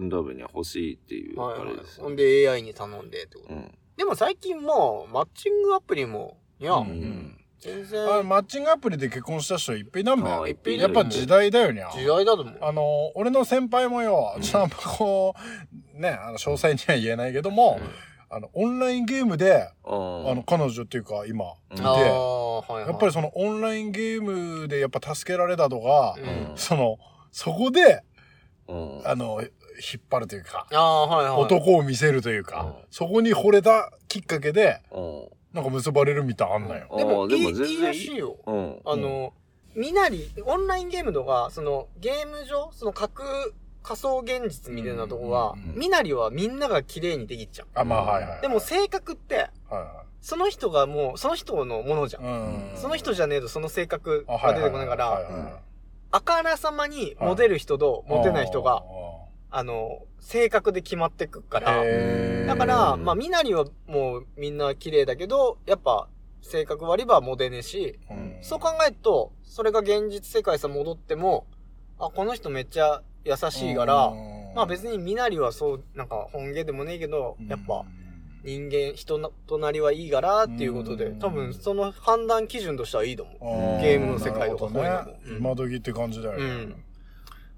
ダメには欲しいっていう、とはいはいあれです。ほんで AI に頼んでってこと。うん。でも最近もう、マッチングアプリも、いや、うんうん。全あ然、マッチングアプリで結婚した人いっぱいいなんだよ。あいっぱいいるやっぱ時代だよにゃ。時代だと思う。あの、俺の先輩もよ、ちょっとあんまこう、ね、あの、詳細には言えないけども、あの、オンラインゲームで、ああの、彼女っていうか今、うんいて。やっぱりそのオンラインゲームでやっぱ助けられたとか、うんその、そこで、うん。あの、引っ張るというか、ああ、はいはい。男を見せるというか、うんそこに惚れたきっかけで、うん。なんか結ばれるみたいあんのよ。でも、でもいいらしいよ。うん。あの、みなり、オンラインゲームとか、その、ゲーム上、その架空、仮想現実みたいなとこはうんうんうん、みなりはみんなが綺麗にできちゃう。あ、まあはいはい。でも性格って、その人がもう、その人のものじゃい。ん。うん。その人じゃねえとその性格あが出てこないかはいら、あからさまにモテる人とモテない人が、ああの、性格で決まってくかーら、だから、うんまあ、みなりはもうみんな綺麗だけど、やっぱ、性格悪いばモテねえし、うんそう考えると、それが現実世界さ戻っても、あ、この人めっちゃ優しいから、うん。まあ別にみなりはそう、なんか本気でもねえけど、やっぱ、人間、人の隣はいいからっていうことでう、ん。多分その判断基準としてはいいと思う。うん。ゲームの世界とかこういうの今時って感じだよね。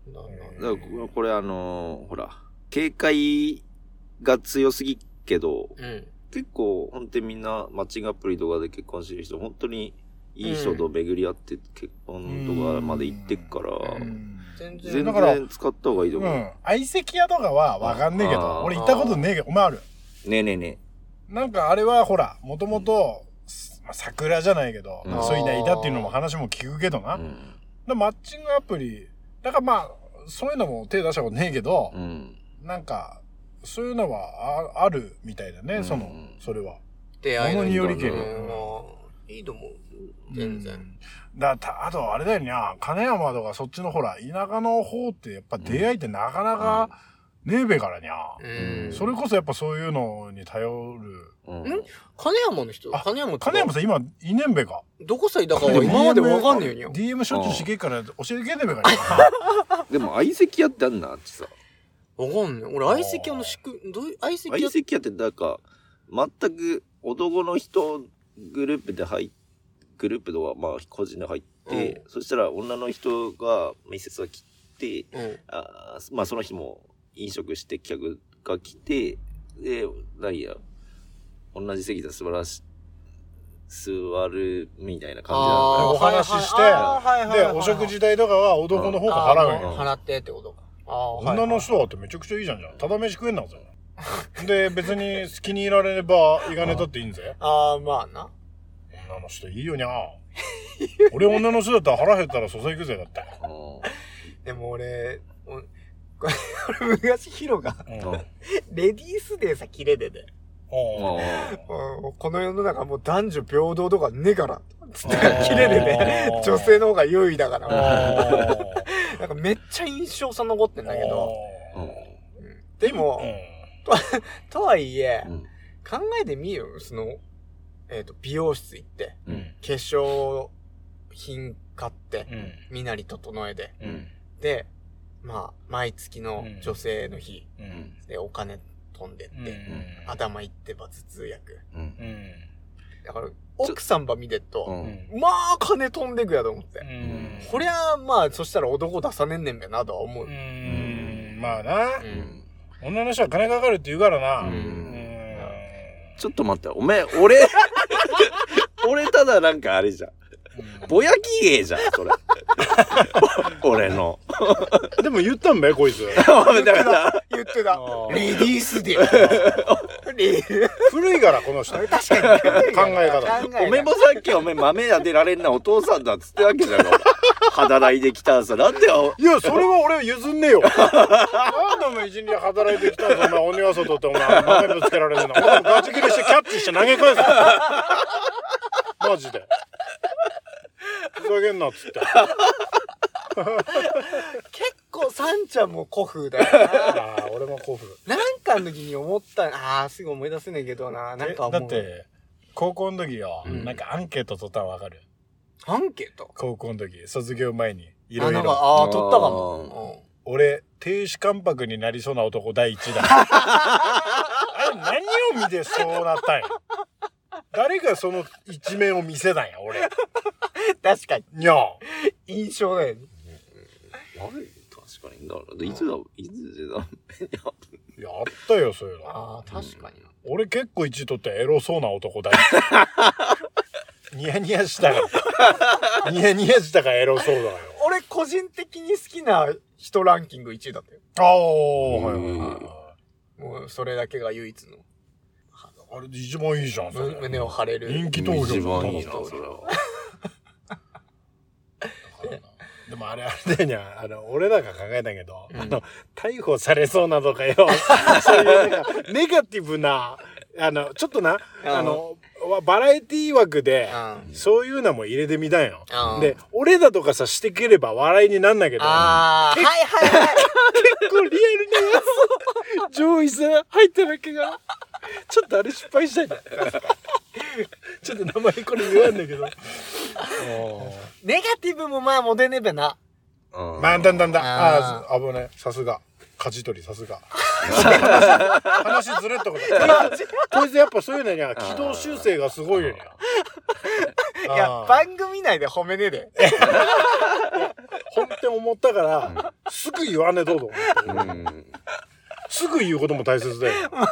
うん。だからここれあのーほら、警戒が強すぎけど、うん。結構本当にみんなマッチングアプリとかで結婚してる人、本当にいい人と巡り合って結婚とかまで行ってっから、うん全然。全だから然使った方がいいと思う。うん。相席屋とかはわかんねえけあど、ー俺行ったことねえけど、お前ある？ねえねえねなんかあれはほら、もともと、まあ桜じゃないけど、うんそういうのいたっていうのも話も聞くけどな。え。うでん。マッチングアプリ、だからまあ、そういうのも手出したことねえけど、うん。なんか、そういうのはああるみたいだね、うんその、それは。出会いの物によりけりうんいいと思う。全然。うんだたあとあれだよにゃ、金山とかそっちのほら、田舎の方ってやっぱ出会いってなかなかねえべからにゃ。うん。それこそやっぱそういうのに頼る。うん。ん金山の人？あ金山って金山さん今いねんべか。どこさいだかは今までわかんねえよに DM しょっちゅうしげっから教えてけんねんべかにゃ。*laughs* でも相席屋ってあんなあっちさ。わかんねえ。俺、相席屋の仕組み、どういう、相席屋？相席屋ってなんか、全く男の人グループで入っグループとはまあ個人で入って、そしたら女の人が面接が来て、うん。あーまあその日も飲食して客が来て、で、何や、同じ席で座らし、座るみたいな感じなお話ししてはいはいはいはいで、はいお食事代とかは男の方が払うんあーよ。払ってってことか。女の人だってめちゃくちゃいいじゃんじゃん。ただ飯食えんなぜ。で、別に好きにいられれば、いがねたっていいんぜ。ああ、まあな。女の人いいよにゃ。俺女の人だったら腹減ったら蘇生行くぜ、だって。うんでも俺、おこれ俺昔ヒロが、うんうんレディースデーさ、切れでね。この世の中もう男女平等とかねえから。つってあー、切れでね、女性の方が優位だから。おなんかめっちゃ印象さ残ってんだけど。うんでも、とはいえ、うん考えてみよ。その、えっ、と、美容室行って、うん。化粧品買って、うん。身なり整えて、うん。で、まあ、毎月のうん。女性の日うん。でお金飛んでって、うん。頭いってば頭痛薬。だから、奥さんば見てっと、うん。まあ、金飛んでくやと思って。うん。こりゃ、まあ、そしたら男出さねんねんべなとは思う。うん。まあな。うん。女の人は金かかるって言うからな。うんうんちょっと待って、おめえ、俺、*laughs* 俺ただなんかあれじゃん。ぼやき芸じゃん、それ。*laughs* 俺の。でも言ったんべこいつ *laughs* だから、言ってた。ーレディースデー。レディー古いからこの人確かに。考え方おめえもさっきおめえ豆当てられんなお父さんだっつってわけじゃん。働いてきたさ。なんでよ。いやそれは俺譲んねえよなんでお前一日働いてきたんだお前鬼は外ってお前豆ぶつけられるの俺もガチ切れしてキャッチして投げ返すマジでふざけんなっつって。結構サンちゃんも古風だよな。*laughs* ああ俺も古風。なんかの時に思った、ああ、すぐ思い出せねえけどな。なんか思う。だっ、て高校の時よ、うん。なんかアンケート取ったの分かる？アンケート？高校の時卒業前に。いあ、ろいろああ、取ったかも。俺亭主関白になりそうな男第一だ。*laughs* あれ何を見てそうなったんや？誰がその一面を見せたんや俺うん確かに、にゃあ印象だよね。悪い確かに。だから、いつだ、いつだ？いやあったよそういうのああ、確かにな。俺結構一取ってエロそうな男だ *laughs* ニヤニヤしたからニヤニヤしたからエロそうだよ俺、個人的に好きな人ランキング1位だったよ。ああはいはいはいはいもう、それだけが唯一の。あれ一番いいじゃん胸を張れる。人気投票一番いいな、だそれは。でもあれあれだよね。あの俺らが考えたけど、うん。あの逮捕されそうなとかよ。*laughs* そういうなんかネガティブなあのちょっとなうん。あのわバラエティ枠でうん。そういうのも入れてみたんよ。うん。で俺らとかさしてければ笑いになんないけど。ああ、はいはいはい。結構リアルなやつ。上位さ入ってるわけがちょっとあれ失敗したいな。ちょっと名前これ言わんだけど。*laughs* ネガティブもまあモテねべな。うん。まあだんだんだ。あああー危ない。さすが。舵取りさすが。話話ずれったこと。こいつやっぱそういうのには軌道修正がすごいよね。いや、番組内で褒めねえで。本当に思ったからすぐ言わねえとと思ってうん。すぐ言うことも大切だよ *laughs* 舵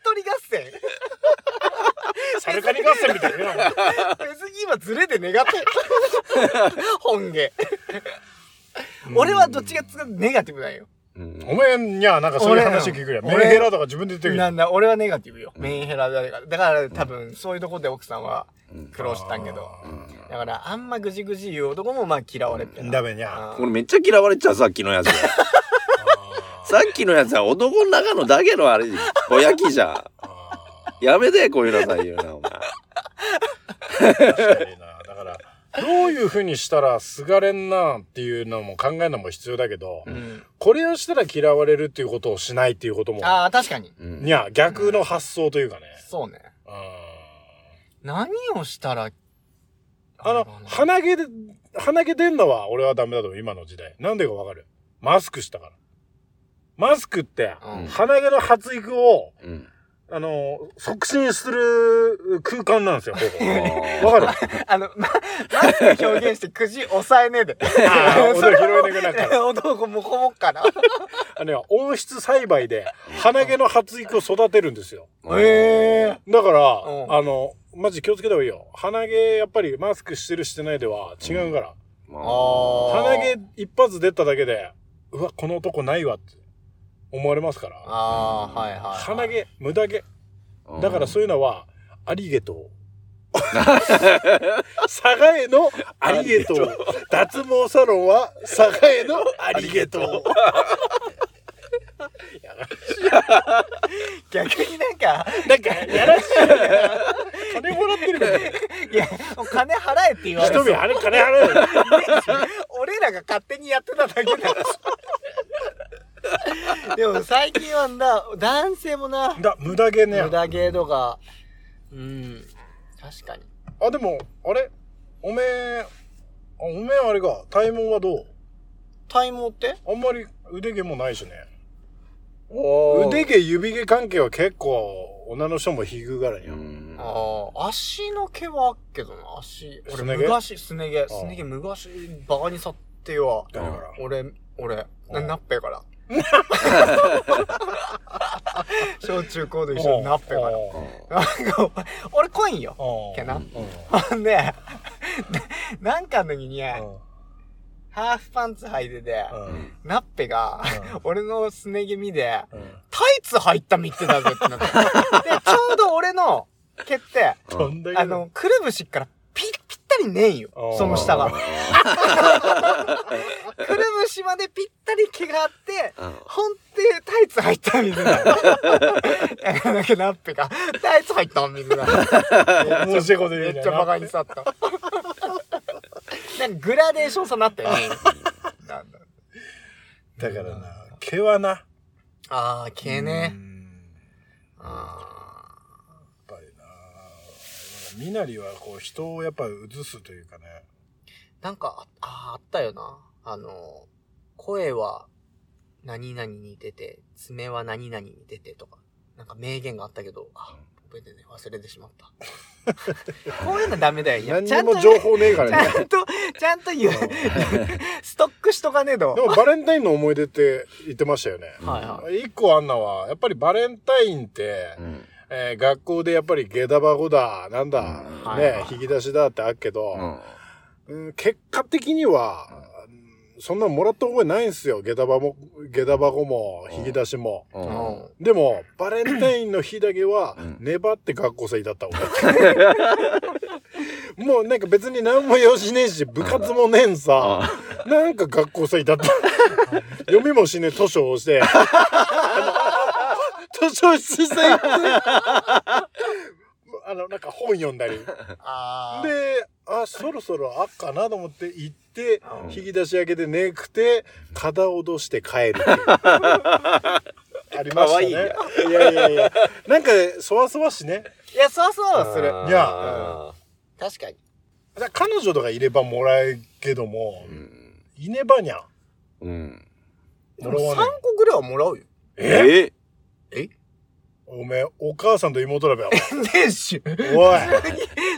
取り合戦？サルカニ合戦みたいな別に今ズレで願って。本家。俺はどっちがつかネガティブだよ。うんお前にゃなんかそういう話聞くやんメン俺ヘラとか自分で言ってるなんだ、俺はネガティブよ。メンヘラだから。だから多分そういうとこで奥さんはうん苦労したんけど。うんだからあんまぐじぐじ言う男もまあ嫌われてなダメにゃうん俺めっちゃ嫌われちゃう、さっきのやつ。さっきのやつは男の中のだけのあれ、ぼやきじゃん。やめて、こういうのさ、言うな、お前。確かにな。だからどういうふうにしたらすがれんなっていうのも考えるのも必要だけど、うん。これをしたら嫌われるっていうことをしないっていうこともああ、確かに。うん。にゃ逆の発想というかね、そうね。うん何をしたら、あの鼻毛で鼻毛出んのは俺はダメだと思う今の時代。なんでかわかる？マスクしたからマスクってうん。鼻毛の発育をうん。あの促進する空間なんですよわ *laughs* わかる？*laughs* あの、ま、マスク表現してくじ抑えねえで。あー *laughs* 音拾いなくなるから。男もこもっかな。あのね温室栽培で鼻毛の発育を育てるんですよ。ええだから、うん。あのマジ気をつけた方がいいよ。鼻毛やっぱりマスクしてるしてないでは違うから、あ。鼻毛一発出ただけでうわこの男ないわって思われますからああ、はいはい。鼻毛無駄毛だからそういうのはありげと佐賀へのありげとう。脱毛サロンは佐賀へのありげとう。*laughs* 逆になんか、なんか、やらしい。金もらってるから。いや、金払えって言われて一人あれ金払うよ。*laughs* 俺らが勝手にやってただけだよ。*laughs* でも最近はな、男性もな、だ、無駄毛ね。無。駄毛とか、うん、確かに。あ、でも、あれ？おめえ、あおめえあれか、体毛はどう？体毛って？あんまり腕毛もないしね。お腕毛、指毛関係は結構、女の人も引くからにああ、足の毛はあっけどな、足。俺すね毛？昔、すね毛、あすね毛昔、バカにさってよ。誰から？俺、俺、なうんナッペから。小中高で一緒にナッペから。なんか、俺来いんよ。毛な。ほんで、*laughs* なんかの時に、ハーフパンツ履いてて、ナッペが、俺のすね毛見で、タイツ履いたみってたぜってなって。*laughs* で、ちょうど俺の毛って、あの、くるぶしからぴ、ぴったりねえんよ。その下が。*laughs* くるぶしまでぴったり毛があって、うんほんでタイツ入ったみたいな。なんかナッペが、タイツ入ったみたいな。面白いこと言うねめっちゃバカにさった。なんかグラデーションさなったよね。なんだだからな、毛はな。あー、毛うね。あぱりな。みなりはこう人をやっぱ映すというかね。ーなんか、ああったよな。あの、声は何々に出て、爪は何々に出てとか、なんか名言があったけど、あ、覚えてね、忘れてしまった。*laughs* こういうのダメだよ。何ちゃんとねにも情報ねえかちらね。ゃんと、ちゃんと言う。ストックしとかねえとで。もバレンタインの思い出って言ってましたよね。はいはい。一個あんなは、やっぱりバレンタインって、うんえー学校でやっぱり下駄箱だ、なんだ、うんはいはいね、引き出しだってあるけど、うんうん結果的には、うんそんなのもらった覚えないんすよ。下駄箱も、下駄箱も、引き出しも。うんうんでも、バレンタインの日だけはうん、粘って学校生だった俺。もうなんか別に何も用しねえし、部活もねえんさ。なんか学校生だった。読みもしねえ図書をして、図書室さ行って、あの、なんか本読んだり。で、あ、そろそろあっかなと思って行って、うん引き出し開けてねくて、肩を落として帰る。*laughs* ありましたね。いいやいやいやいや。なんか、そわそわしね。いや、そうそうする。いや確かに。彼女とかいればもらえるけども、うんいねばにゃ。うんでも3もらわね個ぐらいはもらうよ。ええ？おめえ、お母さんと妹だべよ。年収。*laughs* おい。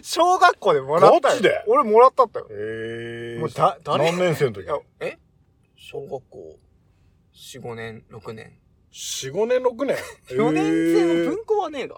小学校でもらったよ。ガチで？俺もらったったよ。えもうだ、誰？何年生の時？いや、え？小学校、4、5年、6年。?4、5年、6年？*laughs* 4年生のえ文庫はねえが。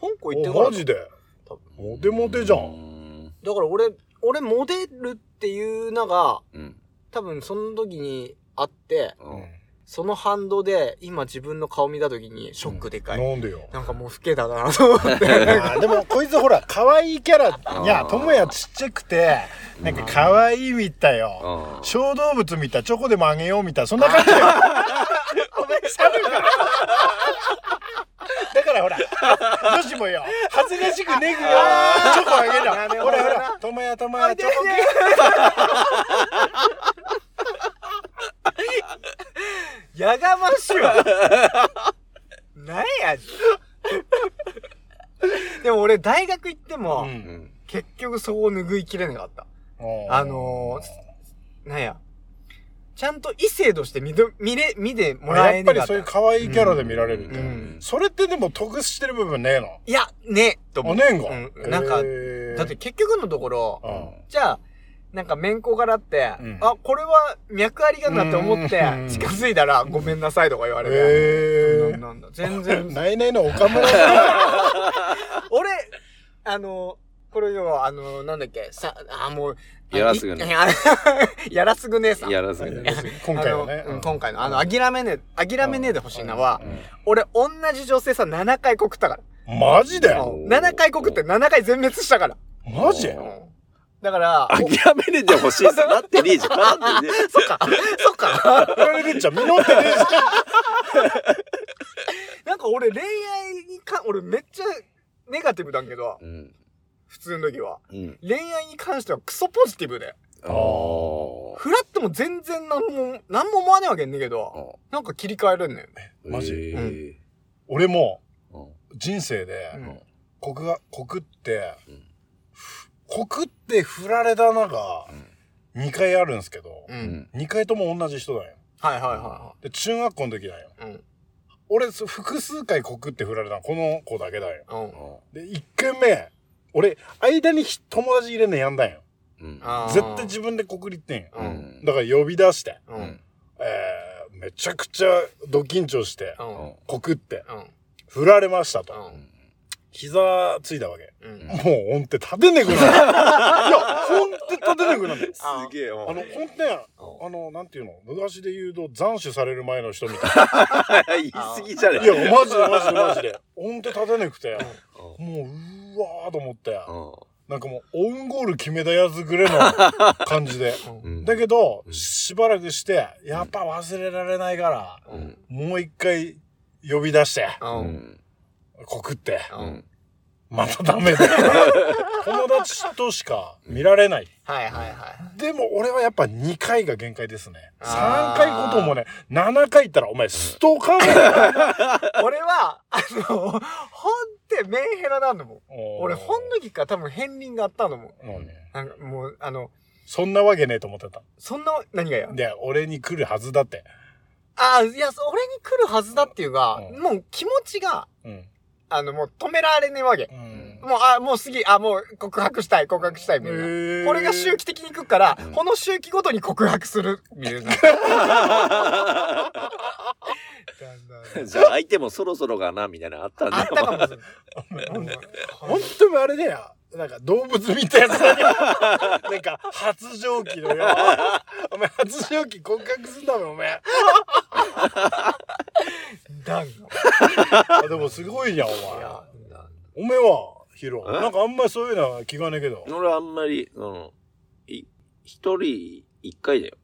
香港行ってーから。おマジで？多分モテモテじゃ。うんんだから俺、俺モデルっていうのが、うん多分その時にあって、うんその反動で今自分の顔見た時にショックでかい。なんでよ。なんかもう老けたなと思って。*laughs* でもこいつほら可愛いキャラ *laughs* いやともやちっちゃくてなんか可愛いみたいよ。うん。小動物みたいチョコでもあげようみた。いそんな感じよ。*laughs* お前寒いからだからほら女子もよ恥ずかしくねぐよ。チョコあげな。ほらほらともやともやチョコやがましいわ。*laughs* なんや。でも俺大学行っても、うんうん結局そこを拭いきれなかった。あのー、なんや。ちゃんと異性として見ど見れ、見てもらえなかった。そういう可愛いキャラで見られるんだようんそれってでも得してる部分ねえの？いや、ねと思う。あねえんがうんなんか、だって結局のところ、うんじゃあ、なんか面子柄って、うんあ、これは脈ありがなって思ってうん近づいたらごめんなさいとか言われて。へなんなんだ全然え。ないないの岡村さ俺、あの、これよ、あの、なんだっけ、さ、あ、もう、やらすぐねいややらすぐ姉さん。やらずにん今回のうん今回の、あの、諦めねえ、諦めねえでほしいのは、うん俺、同じ女性さ、7回告ったから。マジでうん7回告って7回全滅したから。マジうんだから、お諦めれてほしいっす。なってねえじゃん。なってねえ。*laughs* そっか、そっか。振られてんじゃん。実ってねえじゃん。なんか俺恋愛にか、俺めっちゃネガティブだけど、うん。普通の時は。うん。恋愛に関してはクソポジティブで。あーフラットも全然なんも、なんも思わないわけんねんけど、なんか切り替えれんねんね。マジ？へー俺もうん人生でうん告が、告ってうん、告って振られたのが2回あるんですけど、う。うんん。2回とも同じ人だよ。はいはいはで、中学校の時だよ。うん。俺、そ複数回告って振られたの、この子だけだよ。うん。で、1回目、俺、間に友達入れんのやんだんよ。うん。絶対自分で告りってんよ。う。うんん。だから呼び出して、うん。うん。えー、めちゃくちゃド緊張して、うん。告って、うん。振られましたと。うん。膝ついたわけ。うん。もう、ほんって立てねえくなる。*laughs* いや、ほんって立てねえくなる。あすげえよ。あの、ほんとね、うあの、なんていうの、昔で言うと斬首される前の人みたい *laughs* 言い過ぎじゃねな。いや、マジでマジでマジで。ほんと立てなくて、うんもう、うわーと思って、うなんかもう、オウンゴール決めたやつぐらいの感じで。うん。ん。だけどう、んしばらくして、やっぱ忘れられないから、うん。もう一回呼び出して、う。うんん。告って、うん。またダメだ。*laughs* 友達としか見られない。はいはいはい。でも俺はやっぱ2回が限界ですね。あー3回こともね、7回行ったらお前ストーカー。*laughs* 俺は、あの、本ってメンヘラなんだもん。俺、本の時から多分片鱗があったのもん。もうねなんかもう、あの、そんなわけねえと思ってた。そんな、何がや？で、俺に来るはずだって。ああ、いや、そ俺に来るはずだっていうか、うんもう気持ちが、うん。あの、もう止められねえわけ。うん。もう、あ、もう次、あ、もう告白したい、告白したい、みんな。へーこれが周期的に来るから、うんこの周期ごとに告白する、みたいな。*laughs* じゃあ相手もそろそろかなみたいなのあったんだよ。あったかもしれない。*laughs* 本当にあれだよ。なんか動物みたいなやつだよ。なんか発情期のよ。*laughs* お前発情期告白すんだもん、お前。あでもすごいじゃん、おい前。や、お前は、ヒロ。え？なんかあんまりそういうのは聞かねえけど。俺あんまり、その、い、一人一回だよ。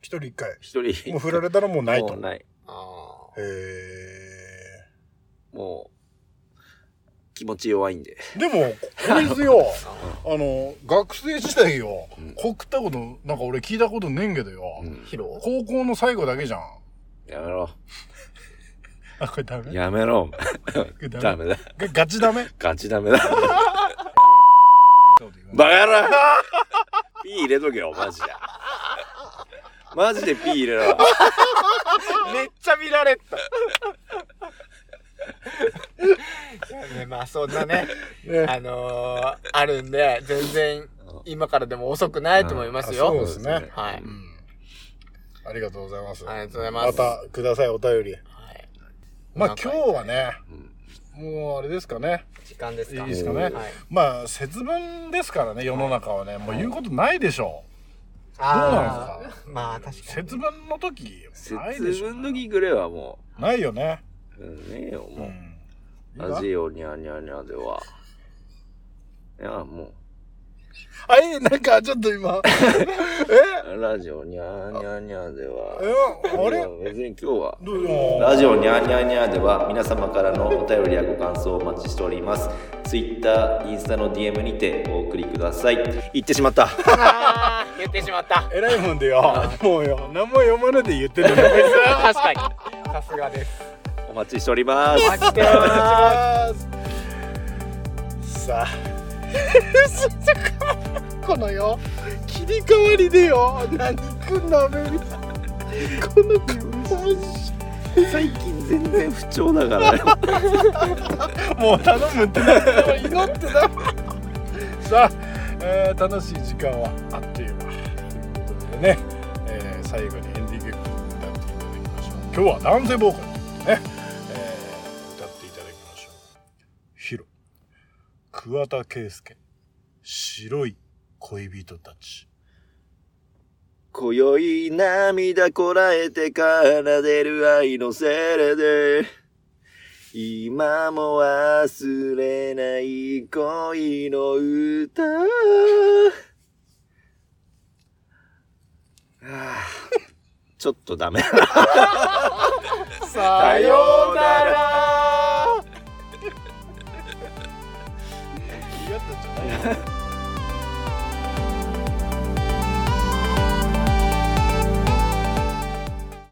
一人一回。一人。もう振られたらもうないと。もうない。あへえ。もう、気持ち弱いんで。でも、こいつよ、*laughs* あの、学生時代ようん、告ったこと、なんか俺聞いたことねえんけどよ、高校の最後だけじゃん。やめろ。あ、これダメ？やめろ。ダメ？*laughs* だ。がガチダメ？ガチダメだ。バカ野郎ピー入れとけよ、マジで。マジでピー入れろ。*laughs* めっちゃ見られた。ね、まあそんなね、ねあのー、あるんで、全然今からでも遅くないと思いますあそうよ。ですね。はい。うん。ありがとうございます。ありがとうございますまたください、お便り。はいまあなんか今日はね、うんもうあれですかね。時間ですかいいですかねはい。まあ節分ですからね、世の中はね。もう言うことないでしょあーまあ確う。かに。節分の時、ないで節しょ。分の時ぐらいはもないよね。ねえよ、もう。うん。ラジオニャーニャーニャーでは。いや、もあ、え、なんかちょっと今、*laughs* え？う、ラジオニャーニャーニャーでは。え、あれ？別に今日は。どう？よラジオニャーニャーニャーでは皆様からのお便りやご感想をお待ちしております。Twitter、インスタの DM にてお送りください。言ってしまった。*laughs* 言ってしまった。えらいもんでよ。もうよ、何も読まないで言ってる。*laughs* 確かに。さすがです。お待ちしております。お待ちしてまさあ。このよ。切り替わりでよ。何くんのアメリカこの最近全然不調だからね。もう頼むって。なって祈ってたさあ、えー楽しい時間はあっという間。ということでね、えー最後にエンディング曲歌っていただきましょう。今日は男性ボーカル。ね、桑田佳祐白い恋人たち今宵涙こらえて奏でる愛のセレで今も忘れない恋の歌。はあちょっとダメ。さようなら 아 니.